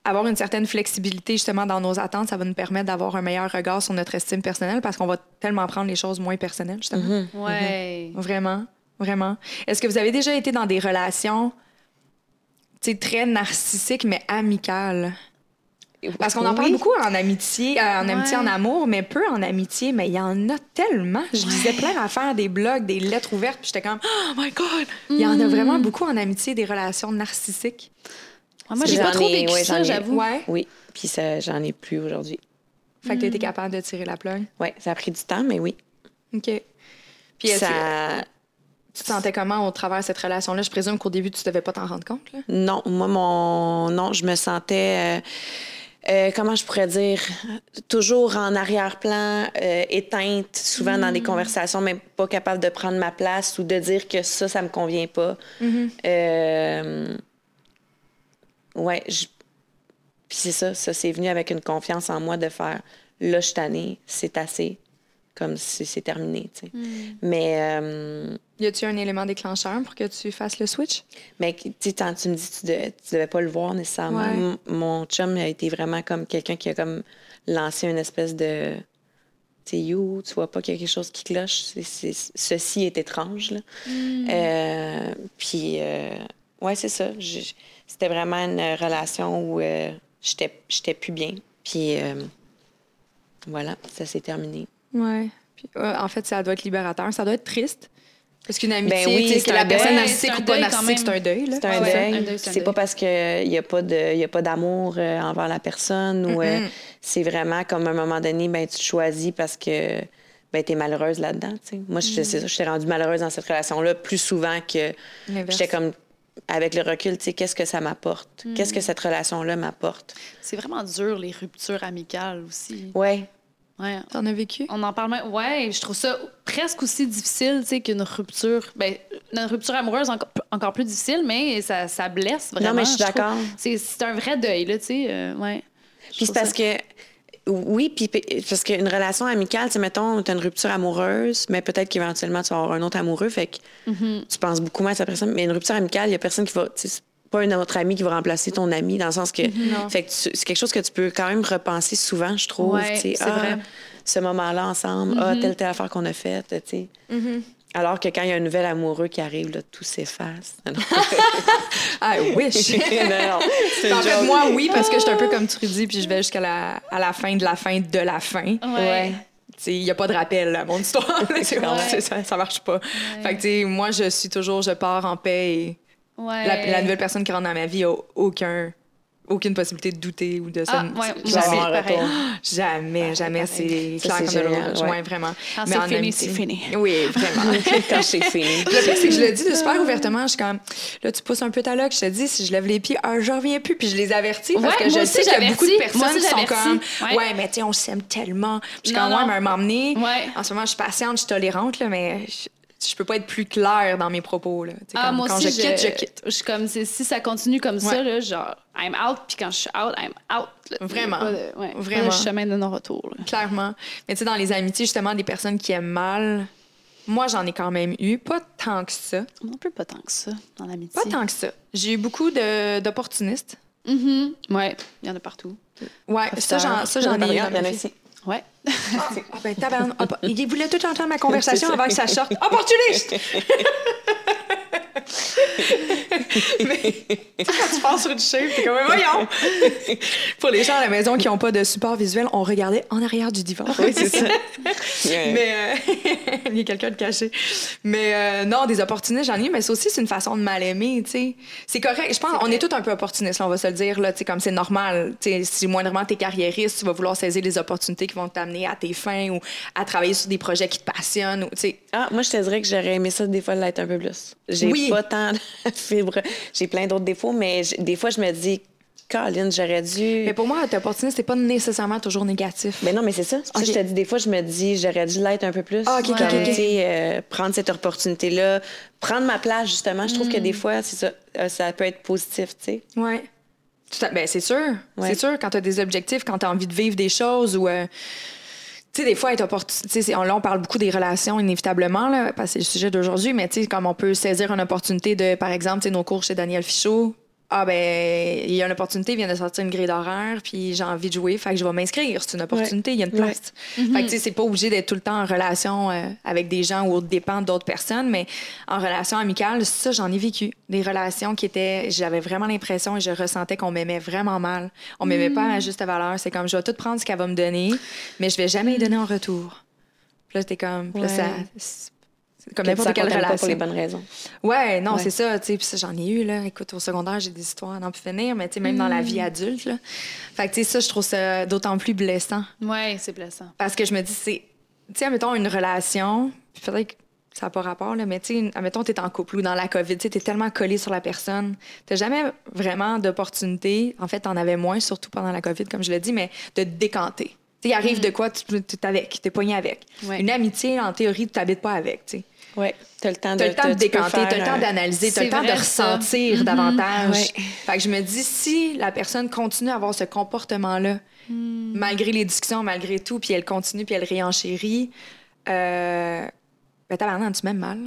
avoir une certaine flexibilité justement dans nos attentes. Ça va nous permettre d'avoir un meilleur regard sur notre estime personnelle parce qu'on va tellement prendre les choses moins personnelles justement. Mhm. Ouais. Vraiment, vraiment. Est-ce que vous avez déjà été dans des relations, tu sais, très narcissiques mais amicales? Parce qu'on en parle Oui. beaucoup en amitié, euh, en amitié, Ouais. en amour, mais peu en amitié. Mais il y en a tellement. Je lisais plein d'affaires, des blogs, des lettres ouvertes, puis j'étais comme, oh my God! Il y en a vraiment beaucoup en amitié, des relations narcissiques. Ouais, moi, j'ai pas trop vécu ouais, ça, j'avoue. Ouais. oui puis ça j'en ai plus aujourd'hui Fait que tu été capable de tirer la plug? ouais ça a pris du temps mais oui OK. Puis est-ce que ça tu te sentais comment au travers de cette relation-là? Je présume qu'au début, tu devais pas t'en rendre compte. Là. Non, moi, mon. Non, je me sentais. euh, euh, comment je pourrais dire? Toujours en arrière-plan, euh, éteinte, souvent dans des conversations, mais pas capable de prendre ma place ou de dire que ça, ça me convient pas. Euh, ouais, je- Puis c'est ça, ça, c'est venu avec une confiance en moi de faire là, je suis tannée, c'est assez, comme si c'est terminé, tu sais. Mais. euh, Y a-tu un élément déclencheur pour que tu fasses le switch? mais tu sais, quand tu me dis que tu devais, tu devais pas le voir nécessairement, Ouais. Mon chum a été vraiment comme quelqu'un qui a comme lancé une espèce de. Tu you, tu vois pas qu'il y a quelque chose qui cloche. Ceci est étrange, là. Euh, puis, euh, ouais, c'est ça. C'était vraiment une relation où euh, j'étais j'étais plus bien. Puis, euh, voilà, ça s'est terminé. Ouais. Puis, euh, en fait, ça doit être libérateur. Ça doit être triste. Parce qu'une amitié, Ben oui, c'est que la personne deuil. narcissique ou pas narcissique, c'est même. un deuil. là. C'est un Ouais, deuil. un deuil, c'est pas parce qu'il n'y a pas de, y a pas d'amour euh, envers la personne ou euh, c'est vraiment comme à un moment donné, ben, tu te choisis parce que ben, tu es malheureuse là-dedans. tu sais. Moi, je c'est ça, je suis rendue malheureuse dans cette relation-là plus souvent que j'étais comme avec le recul, tu sais, qu'est-ce que ça m'apporte? Qu'est-ce que cette relation-là m'apporte? C'est vraiment dur, les ruptures amicales aussi. Ouais. Ouais. T'en as vécu? On en parle même. Ouais, je trouve ça presque aussi difficile, tu sais, qu'une rupture. Ben, une rupture amoureuse, encore, encore plus difficile, mais ça, ça blesse vraiment. Non, mais je suis d'accord. C'est c'est un vrai deuil, là, tu sais. euh, ouais. Puis c'est parce ça- que. Oui, puis parce qu'une relation amicale, sais, mettons, tu as une rupture amoureuse, mais peut-être qu'éventuellement, tu vas avoir un autre amoureux, fait que Mm-hmm. tu penses beaucoup moins à cette personne. Mais une rupture amicale, il y a personne qui va. tu sais, pas un autre ami qui va remplacer ton ami, dans le sens que. Non. Fait que tu- c'est quelque chose que tu peux quand même repenser souvent, je trouve. Ouais, c'est Ah, vrai. Ce moment-là ensemble, ah, telle, telle affaire qu'on a faite, tu sais. Alors que quand il y a un nouvel amoureux qui arrive, là, tout s'efface. (laughs) (laughs) I wish. (laughs) non, non, en fait, moi, oui, parce que je suis un peu comme Trudy, puis je vais jusqu'à la, à la fin de la fin de la fin. Ouais. Il n'y a pas de rappel à mon histoire. Ouais. ça, ça marche pas. Fait que, moi, je suis toujours, je pars en paix et Ouais. la, la nouvelle personne qui rentre dans ma vie a aucun, aucune possibilité de douter ou de Ah, ouais, vas Jamais, pareil. retour. Jamais, jamais. C'est Ça, clair comme de l'eau. ouais. Vraiment. Quand Mais c'est fini, c'est fini. Oui, vraiment. (laughs) Quand c'est fini. Le pire, c'est que je le dis de super ouvertement. Je suis comme, là, tu pousses un peu ta loque. Je te dis, si je lève les pieds, ah, je reviens plus. Puis je les avertis parce Ouais, que je sais qu'il y a beaucoup de personnes aussi, qui sont comme, ouais, Ouais. mais tu sais, on s'aime tellement. Puis je suis comme, ouais, mais à un moment donné, en ce moment, je suis patiente, je suis tolérante, là, mais je, peux pas être plus claire dans mes propos. Là. Ah, comme, moi quand aussi, je quitte, je quitte. Je suis comme, si ça continue comme ça, là, genre, I'm out, puis quand je suis out, I'm out. là. Vraiment. Pas de- ouais, Vraiment. Pas de chemin de non-retour. Clairement. Mais tu sais, dans les amitiés, justement, des personnes qui aiment mal, moi, j'en ai quand même eu. Pas tant que ça. Non plus pas tant que ça, dans l'amitié. Pas tant que ça. J'ai eu beaucoup de- d'opportunistes. Mhm. Ouais, il y en a partout. Ouais, ça, j'en, ça, j'en ai eu. Il y en en a effet. ici. Ouais. Ah, (laughs) ah ben, tabarnak. Ah, bah, il voulait tout entendre ma conversation avant que ça sorte. Opportuniste! (laughs) Mais quand tu passes sur une shape, t'es comme, voyons! Pour les gens à la maison qui n'ont pas de support visuel, on regardait en arrière du divan. Oui, c'est ça. (laughs) Mais euh, (laughs) il y a quelqu'un de caché. Mais euh, non, des opportunistes, j'en ai, mais ça aussi, c'est une façon de mal aimer, tu sais. C'est correct. Je pense on est tous un peu opportunistes, là, on va se le dire, là, tu sais, comme c'est normal. Tu sais, si moindrement t'es carriériste, tu vas vouloir saisir les opportunités qui vont t'amener à tes fins ou à travailler sur des projets qui te passionnent, ou, tu sais. Ah, moi, je te dirais que j'aurais aimé ça des fois l'être un peu plus. Oui. Pas tant de (laughs) fibre. J'ai plein d'autres défauts, mais des fois, je me dis, Colin, j'aurais dû. Mais pour moi, être opportuniste, c'est pas nécessairement toujours négatif. Mais non, mais c'est ça. C'est pour ça que Ok. je te dis, des fois, je me dis, j'aurais dû l'être un peu plus. Ah, ok, ok, Comme, ok, ok. tu sais, euh, prendre cette opportunité-là, prendre ma place, justement. Je trouve que des fois, c'est ça, euh, ça peut être positif, tu sais. Ouais. Ben, c'est sûr. Ouais. C'est sûr, quand tu as des objectifs, quand tu as envie de vivre des choses ou. euh, tu sais, des fois, être Là, on parle beaucoup des relations, inévitablement, là, parce que c'est le sujet d'aujourd'hui, mais tu sais, comme on peut saisir une opportunité de, par exemple, nos cours chez Daniel Fichot. Ah, ben, il y a une opportunité, il vient de sortir une grille d'horaire, puis j'ai envie de jouer, fait que je vais m'inscrire. C'est une opportunité, il y a une place. Fait que, tu sais, c'est pas obligé d'être tout le temps en relation euh, avec des gens ou dépend d'autres personnes, mais en relation amicale, ça, j'en ai vécu. Des relations qui étaient. J'avais vraiment l'impression et je ressentais qu'on m'aimait vraiment mal. On m'aimait pas à juste valeur. C'est comme, je vais tout prendre ce qu'elle va me donner, mais je vais jamais y donner en retour. Puis là, c'était comme. puis là, Ouais. ça. Comme n'importe quelle compte pas relation. pour les bonnes raisons. Ouais, non, Ouais. c'est ça, tu sais, puis ça, j'en ai eu, là. Écoute, au secondaire, j'ai des histoires à n'en plus finir, mais tu sais, même dans la vie adulte, là. Fait que, tu sais, ça, je trouve ça d'autant plus blessant. Ouais, c'est blessant. Parce que je me dis, c'est. Tu sais, admettons, une relation, puis peut-être que ça n'a pas rapport, là, mais tu sais, admettons, t'es en couple ou dans la COVID, tu t'es tellement collé sur la personne. T'as jamais vraiment d'opportunité. En fait, t'en avais moins, surtout pendant la COVID, comme je l'ai dit, mais de te décanter. Tu il arrive de quoi, tu tu es avec, t'es pogné avec. Ouais. Une amitié, en théorie, tu t'habites pas avec, tu sais. Ouais. T'as le temps de. T'as le temps de tu décanter, faire, t'as le temps euh, d'analyser, t'as le c'est temps de ça. ressentir davantage. Ouais. Fait que je me dis, si la personne continue à avoir ce comportement-là, malgré les discussions, malgré tout, puis elle continue, puis elle réenchérit, euh, ben tabarnak, tu m'aimes mal.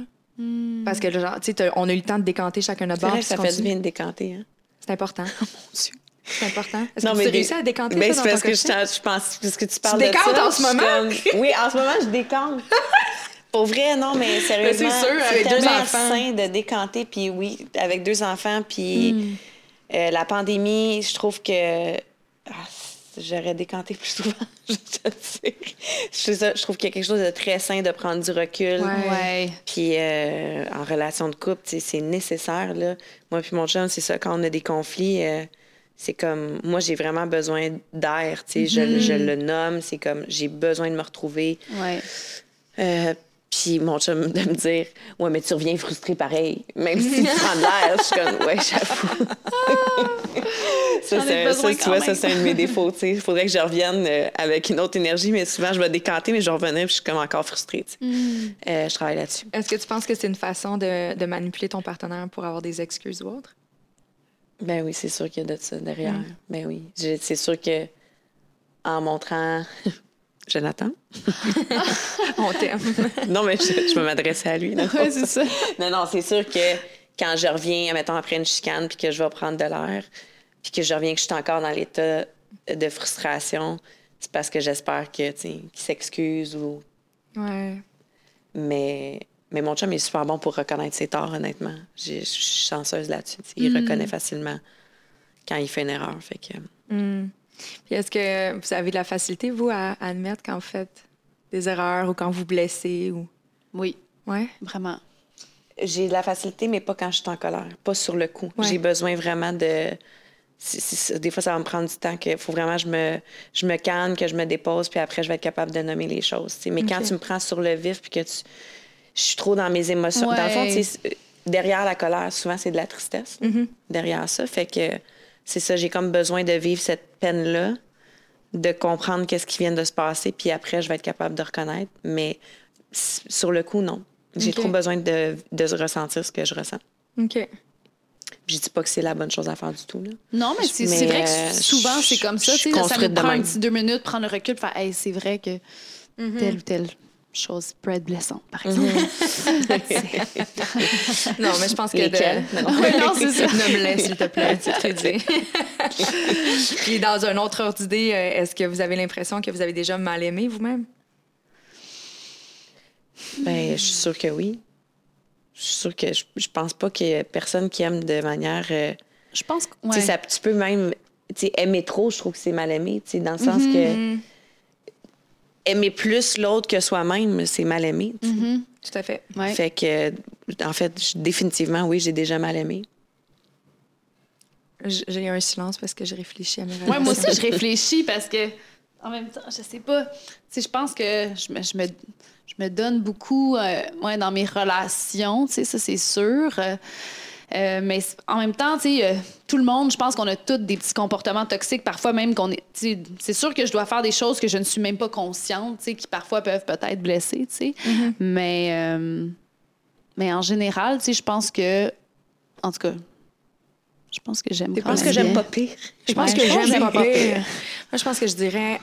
Parce que, genre, tu sais, t'as- on a eu le temps de décanter chacun notre C'est bord. vrai puis que ça tu fait du bien de décanter. Hein? C'est important. (laughs) Mon Dieu. C'est important. Est-ce Non, que mais tu as des- réussi à décanter Ben, dans parce ton que je, je pense parce que tu parles de décantes ça, en ce moment? comme- oui, en ce moment, je décante. (laughs) Pour vrai, non, mais sérieusement, (laughs) Ben, c'est sûr, avec deux tellement enfants. sain de décanter. Puis oui, avec deux enfants, puis Hmm. euh, la pandémie, je trouve que ah, j'aurais décanté plus souvent. (laughs) je sais. Trouve ça- je trouve qu'il y a quelque chose de très sain de prendre du recul. Ouais. Puis euh, en relation de couple, c'est nécessaire. Là. Moi puis mon chum, c'est ça, quand on a des conflits, euh, c'est comme, moi, j'ai vraiment besoin d'air. tu sais, je, je le nomme, c'est comme, j'ai besoin de me retrouver. Ouais. Euh, puis mon chum de me dire, ouais, mais tu reviens frustré pareil, même si tu prends de l'air. Je suis comme, ouais, j'avoue. ça, c'est, ça, tu c'est un de mes défauts. Il faudrait que je revienne euh, avec une autre énergie, mais souvent, je vais décanter, mais je revenais, puis je suis comme encore frustrée. tu sais. Mm. Euh, je travaille là-dessus. Est-ce que tu penses que c'est une façon de, de manipuler ton partenaire pour avoir des excuses ou autre? Ben oui, c'est sûr qu'il y a de ça derrière. Ben oui. C'est sûr que en montrant. Jonathan? (laughs) On t'aime. non, mais je, je peux m'adresser à lui. Non, Ouais, c'est ça. non, non, c'est sûr que quand je reviens, mettons, après une chicane, puis que je vais prendre de l'air, puis que je reviens que je suis encore dans l'état de frustration, c'est parce que j'espère que, tu sais, qu'il s'excuse ou... Ouais. Mais, mais mon chum est super bon pour reconnaître ses torts, honnêtement. J'ai- Je suis chanceuse là-dessus. Il reconnaît facilement quand il fait une erreur. Fait que... Hmm. Puis est-ce que vous avez de la facilité, vous, à à admettre quand vous faites des erreurs ou quand vous blessez ou... Oui, Ouais? vraiment. J'ai de la facilité, mais pas quand je suis en colère. Pas sur le coup. Ouais. J'ai besoin vraiment de. des fois, ça va me prendre du temps qu'il faut vraiment que je me, je me calme, que je me dépose, puis après, je vais être capable de nommer les choses. Mais quand tu me prends sur le vif, puis que tu, je suis trop dans mes émotions. Dans le fond, derrière la colère, souvent, c'est de la tristesse. là, Derrière ça. Fait que c'est ça, j'ai comme besoin de vivre cette peine-là, de comprendre qu'est-ce qui vient de se passer, puis après, je vais être capable de reconnaître. Mais sur le coup, non. J'ai trop besoin de, de ressentir ce que je ressens. OK. Je dis pas que c'est la bonne chose à faire du tout. Là. Non, mais c'est vrai que euh, souvent, c'est comme ça. Ça nous de prend un petit deux minutes, prendre le recul, faire hey, c'est vrai que telle ou telle chose peut être blessante, par exemple. (laughs) Non, mais je pense que... De... Non. (laughs) Non, c'est ça. Nomme-les, s'il te plaît. C'est très dit. (laughs) Puis dans un autre ordre d'idée, euh, est-ce que vous avez l'impression que vous avez déjà mal aimé vous-même? Ben, je suis sûre que oui. Je suis sûre que je, je pense pas qu'il y ait personne qui aime de manière. euh, Je pense que. tu sais, ouais. ça- tu peux même. tu sais, aimer trop, je trouve que c'est mal aimé. tu sais, Dans le sens que. Aimer plus l'autre que soi-même, c'est mal aimé. sais. Tout à fait. Ouais. Fait que, en fait, je- définitivement, oui, j'ai déjà mal aimé. J'ai eu un silence parce que je réfléchis à mes Ouais, moi aussi, relations. je réfléchis parce que, en même temps, je sais pas. Tu je pense que je me, je me, je me donne beaucoup euh, ouais, dans mes relations, tu sais, ça, c'est sûr. Euh, euh, mais en même temps, tu sais, euh, tout le monde, je pense qu'on a tous des petits comportements toxiques, parfois même qu'on est. C'est sûr que je dois faire des choses que je ne suis même pas consciente, tu sais, qui parfois peuvent peut-être blesser, tu sais. Mais, euh, mais en général, tu sais, je pense que. En tout cas, je pense que j'aime Je pense que j'aime pas pire. Je pense Ouais, que j'aime pas pire. Moi, je pense que je dirais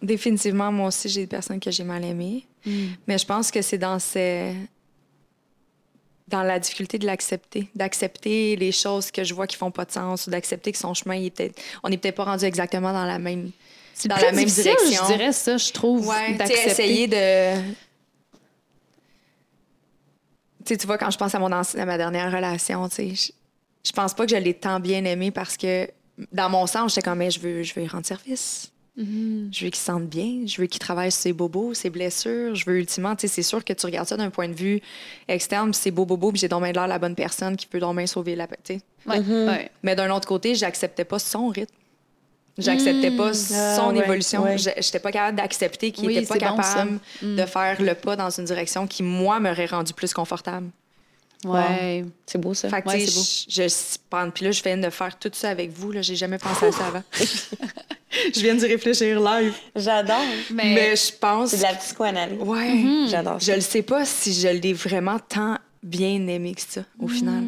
définitivement, moi aussi, j'ai des personnes que j'ai mal aimées. Mais je pense que c'est dans ces... dans la difficulté de l'accepter, d'accepter les choses que je vois qui font pas de sens ou d'accepter que son chemin, il est peut-être... on n'est peut-être pas rendu exactement dans la même, C'est dans la même direction. Je dirais ça, je trouve. Ouais, essayer de. Tu sais, tu vois, quand je pense à, mon à ma dernière relation, je, je pense pas que je l'ai tant bien aimé parce que, dans mon sens, j'étais comme, mais je veux, je veux lui rendre service. Mm-hmm. Je veux qu'il se sente bien. Je veux qu'il travaille sur ses bobos, ses blessures. Je veux ultimement, tu sais, c'est sûr que tu regardes ça d'un point de vue externe, c'est beau bobo, puis j'ai donc bien l'air la bonne personne qui peut donc bien sauver la. Tu ouais. Mais d'un autre côté, j'acceptais pas son rythme. J'acceptais pas son Ah, ouais, évolution. ouais. J'étais pas capable d'accepter qu'il Oui, était pas bon, capable. Mm. de faire le pas dans une direction qui, moi, m'aurait rendu plus confortable. Ouais. C'est beau, ça. Fait que, Ouais, beau. je, je puis là, je viens de faire tout ça avec vous. Là, j'ai jamais pensé à ça avant. (laughs) je viens d'y réfléchir live. J'adore. Mais, Mais je pense. C'est de la psychoanalyse. Ouais. Mm-hmm. J'adore Je le sais pas si je l'ai vraiment tant bien aimé que ça, au final.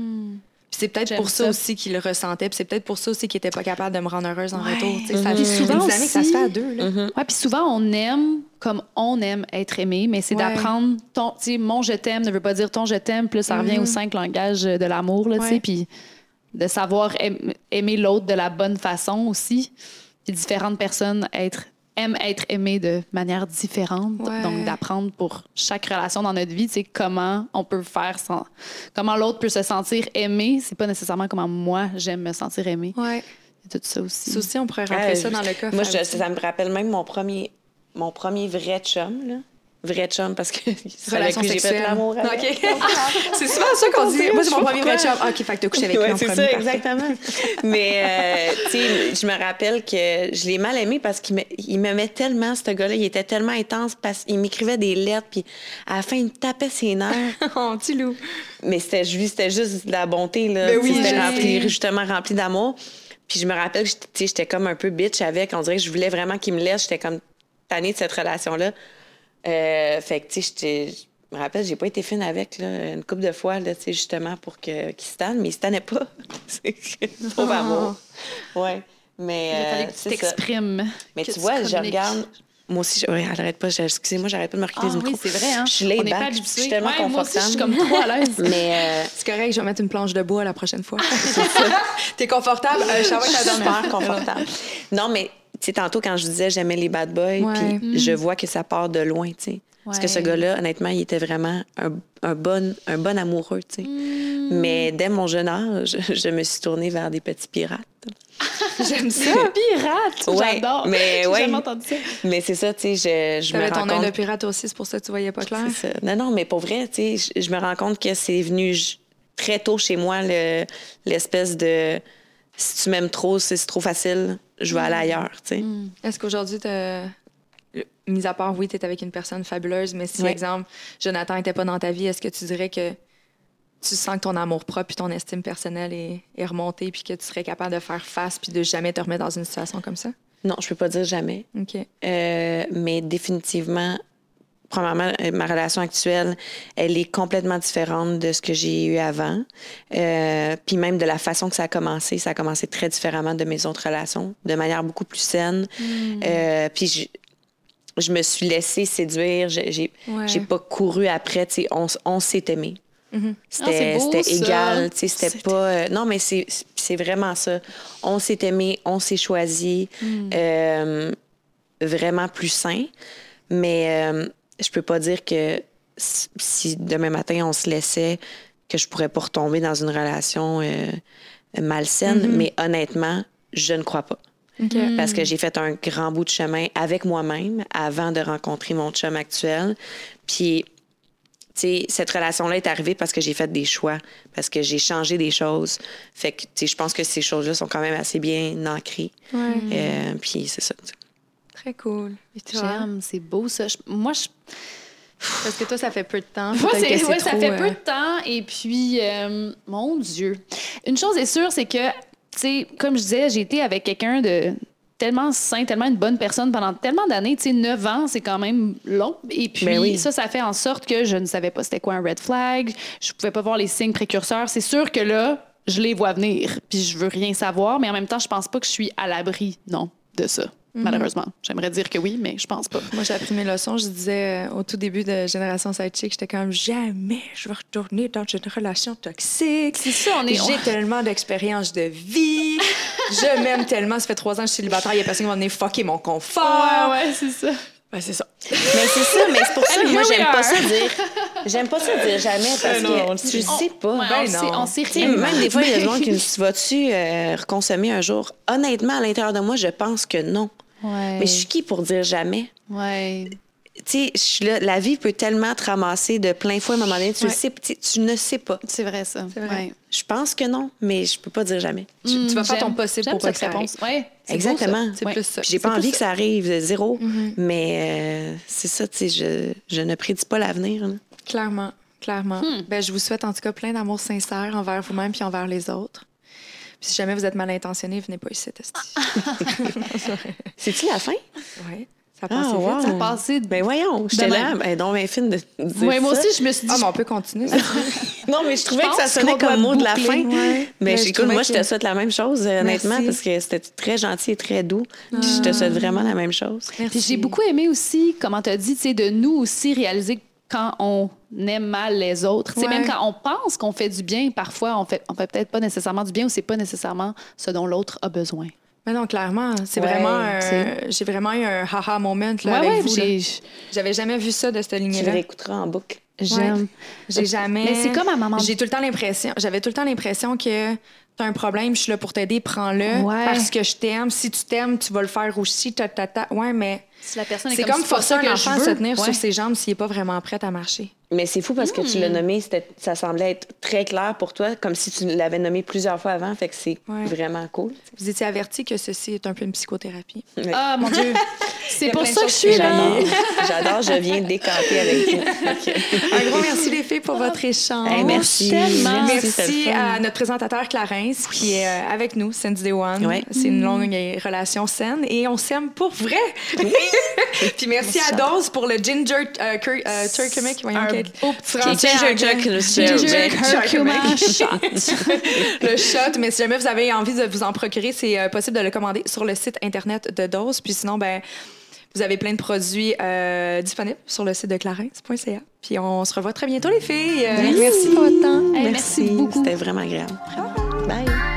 Puis c'est peut-être pour ça, ça. aussi qu'il le ressentait. Puis c'est peut-être pour ça aussi qu'il était pas capable de me rendre heureuse en Ouais. retour. Tu sais, ça- Puis c'est souvent une dynamique, ça se aussi- fait à deux. Là. ouais, puis souvent, on aime comme on aime être aimé, mais c'est Ouais. d'apprendre ton. Tu sais, mon je t'aime ne veut pas dire ton je t'aime, là, ça revient aux cinq langages de l'amour, là, tu puis de savoir aim- aimer l'autre de la bonne façon aussi. Puis différentes personnes être, aiment être aimées de manière différente. Ouais. Donc, d'apprendre pour chaque relation dans notre vie, tu sais, comment on peut faire sans. Comment l'autre peut se sentir aimé. C'est pas nécessairement comment moi, j'aime me sentir aimé. Ouais. Et tout ça aussi. Ça aussi, on pourrait rentrer Ah, ça dans le coffre. Moi, je- ça me rappelle même mon premier, mon premier vrai chum, là. Vrai chum, parce que c'est avec lui j'ai fait l'amour. avec. OK. (laughs) c'est souvent ça qu'on dit. Moi, c'est mon premier vrai chum. Ah, OK, fait que t'as couché avec lui Ouais, en c'est premier. ça, parfait. exactement. Mais, euh, tu sais, je me rappelle que je l'ai mal aimé parce qu'il me- il m'aimait tellement, ce gars-là. Il était tellement intense parce qu'il m'écrivait des lettres, puis à la fin, il me tapait ses nerfs. (laughs) Oh, petit loup. Mais c'était juste, c'était juste de la bonté, là. Ben oui, c'était rempli, justement rempli d'amour. Puis je me rappelle que j'étais- tu sais, j'étais comme un peu bitch avec. On dirait que je voulais vraiment qu'il me laisse. J'étais comme tannée de cette relation-là. Euh, fait que, tu sais, je me rappelle, j'ai pas été fine avec, là, une couple de fois, là, tu sais, justement, pour que- qu'il se tanne, mais il se tannait pas. (laughs) C'est que- Pauvre amour. Ouais. Mais. Il fallu euh, que tu t'exprimes. Mais que tu vois, je regarde, moi aussi, je- ouais, pas. Excusez-moi, j'arrête pas de me reculer Ah du micro. oui, c'est vrai, hein? Je suis laid back, je suis tellement Ouais, Moi aussi, je suis confortable. comme trop à l'aise. (laughs) Mais euh, C'est correct, je vais mettre une planche de bois la prochaine fois. (laughs) T'es confortable? Euh, je savais que la dernière super confortable. Non, mais sais, tantôt, quand je disais j'aimais les bad boys, puis je vois que ça part de loin, tu sais. Parce que ce gars-là, honnêtement, il était vraiment un, un bon, un bon amoureux, tu sais. Mais dès mon jeune âge, (laughs) je me suis tournée vers des petits pirates. (laughs) J'aime ça. Pirate! Ouais, J'adore. mais (laughs) J'ai ouais. jamais entendu ça. Mais c'est ça, tu sais, je, je me rends ton œil de compte... pirate aussi, c'est pour ça que tu voyais pas clair. Ça. Non, non, mais pour vrai, tu sais, je, je me rends compte que c'est venu très tôt chez moi, le- l'espèce de... Si tu m'aimes trop, si c'est trop facile, je vais aller ailleurs, tu sais. Est-ce qu'aujourd'hui, mis à part, oui, tu es avec une personne fabuleuse, mais si, Ouais. exemple, Jonathan n'était pas dans ta vie, est-ce que tu dirais que tu sens que ton amour propre puis ton estime personnelle est, est remontée puis que tu serais capable de faire face puis de jamais te remettre dans une situation comme ça? Non, je peux pas dire jamais. OK. Euh, mais définitivement, premièrement, euh, ma relation actuelle, elle est complètement différente de ce que j'ai eu avant. Euh, puis même de la façon que ça a commencé, ça a commencé très différemment de mes autres relations, de manière beaucoup plus saine. Euh, puis je, je me suis laissée séduire, j'ai j'ai Ouais. pas couru après, tu sais, on, on s'est aimé. Ah, c'est C'était ça. égal, tu sais, c'était pas... euh, non, mais c'est c'est vraiment ça. On s'est aimé, on s'est choisi. Euh, vraiment plus sain. Mais euh, je peux pas dire que si- si demain matin on se laissait, que je pourrais pas retomber dans une relation euh, malsaine. Mais honnêtement, je ne crois pas. OK. Parce que j'ai fait un grand bout de chemin avec moi-même avant de rencontrer mon chum actuel. Puis, tu sais, cette relation-là est arrivée parce que j'ai fait des choix, parce que j'ai changé des choses. Fait que, tu sais, je pense que ces choses-là sont quand même assez bien ancrées. Ouais. Euh, puis, c'est ça. tu sais. Très cool. J'aime, c'est beau ça. Je- moi, je, Parce que toi, ça fait peu de temps. Moi, ouais, ça fait euh, peu de temps. Et puis, euh, mon Dieu. Une chose est sûre, c'est que, tu sais, comme je disais, j'ai été avec quelqu'un de tellement sain, tellement une bonne personne pendant tellement d'années. Tu sais, 9 ans, c'est quand même long. Et puis, Ben oui. ça, ça fait en sorte que je ne savais pas c'était quoi un red flag. Je pouvais pas voir les signes précurseurs. C'est sûr que là, je les vois venir. Puis, je veux rien savoir. Mais en même temps, je pense pas que je suis à l'abri, non, de ça. Malheureusement. J'aimerais dire que oui, mais je pense pas. Moi, j'ai appris mes leçons. Je disais euh, au tout début de Génération Sidechick, j'étais comme jamais je vais retourner dans une relation toxique. C'est ça, on est- J'ai tellement d'expérience de vie. je m'aime (laughs) tellement. Ça fait trois ans que je suis célibataire. Il y a personne qui va venir fucker mon confort. ouais, c'est ça. Ouais, c'est ça. Mais c'est ça, mais c'est pour ça que moi, j'aime pas ça dire. J'aime pas ça dire jamais parce non, on le que tu sait. sais pas. Ouais, Ben on, sait, non. on sait rien. même des fois, il y a des gens qui me disent (laughs) Vas-tu euh, reconsommer un jour? Honnêtement, à l'intérieur de moi, je pense que non. Ouais. Mais je suis qui pour dire jamais? Ouais. Tu sais, je suis là, la vie peut tellement te ramasser de plein fouet à un moment donné. Tu, le Ouais. sais, tu, tu ne sais pas. C'est vrai, ça. C'est vrai. Ouais. Je pense que non, mais je peux pas dire jamais. Tu, tu vas faire ton possible pour pas que ça arrive. réponse. Ouais, Exactement. C'est Ouais. plus ça. Puis j'ai pas envie que ça arrive de zéro, Mhm. mais euh, c'est ça, tu sais, je, je ne prédis pas l'avenir. Clairement, clairement. Ben, je vous souhaite en tout cas plein d'amour sincère envers vous-même puis envers les autres. Puis si jamais vous êtes mal intentionné, venez pas ici, tester. (laughs) C'est-tu la fin? ouais, ça Ah, passe vite. wow. Ça a passé de... Ben voyons, j'étais là, ben donc ben fine de dire Ouais, moi ça. aussi, je me suis dit... Ah, mais on peut continuer. (laughs) Non, mais je trouvais Je que ça sonnait doit comme mot de la fin. Ouais. Mais Mais je écoute, moi, je te souhaite la même chose, euh, honnêtement, Merci. parce que c'était très gentil et très doux. Puis je te souhaite vraiment la même chose. Puis j'ai beaucoup aimé aussi, comment tu as dit, tu sais, de nous aussi réaliser quand on aime mal les autres. Ouais. Même quand on pense qu'on fait du bien, parfois, on fait, on fait peut-être pas nécessairement du bien ou c'est pas nécessairement ce dont l'autre a besoin. Mais non, clairement, c'est Ouais, vraiment un- J'ai vraiment eu un haha moment là, Ouais, avec ouais, vous. J'avais jamais vu ça de cette Tu le ligne-là. réécouteras en boucle. j'aime. J'ai jamais. Mais c'est comme à maman. J'ai tout le temps l'impression. J'avais tout le temps l'impression que t'as un problème, je suis là pour t'aider, prends-le. Ouais. Parce que je t'aime. Si tu t'aimes, tu vas le faire aussi. Ta, ta, ta. Ouais, mais Si la personne est c'est comme, pas forcer un enfant je à se tenir Ouais. sur ses jambes s'il est pas vraiment prêt à marcher. Mais c'est fou parce que tu l'as nommé, c'était- ça semblait être très clair pour toi, comme si tu l'avais nommé plusieurs fois avant. Fait que c'est Ouais. vraiment cool. Vous étiez averti que ceci est un peu une psychothérapie. Ah, mon Dieu. (laughs) C'est a pour ça que je suis là. J'adore, je viens décanter avec vous. Un gros merci les filles pour votre échange. Hey, merci. tellement. Merci à notre présentateur Clarence qui est euh, avec nous, since day one. Ouais. C'est une longue euh, relation saine et on s'aime pour vrai. (laughs) Puis merci à Dose pour le ginger euh, cur- euh, turkey Chuck, le (laughs) le shot. Mais si jamais vous avez envie de vous en procurer, c'est euh, possible de le commander sur le site internet de Dose. Puis sinon, ben Vous avez plein de produits euh, disponibles sur le site de clarence.ca. Puis on se revoit très bientôt, les filles. Euh, Merci. merci pour votre temps. Hey, merci beaucoup. C'était vraiment agréable. Bye.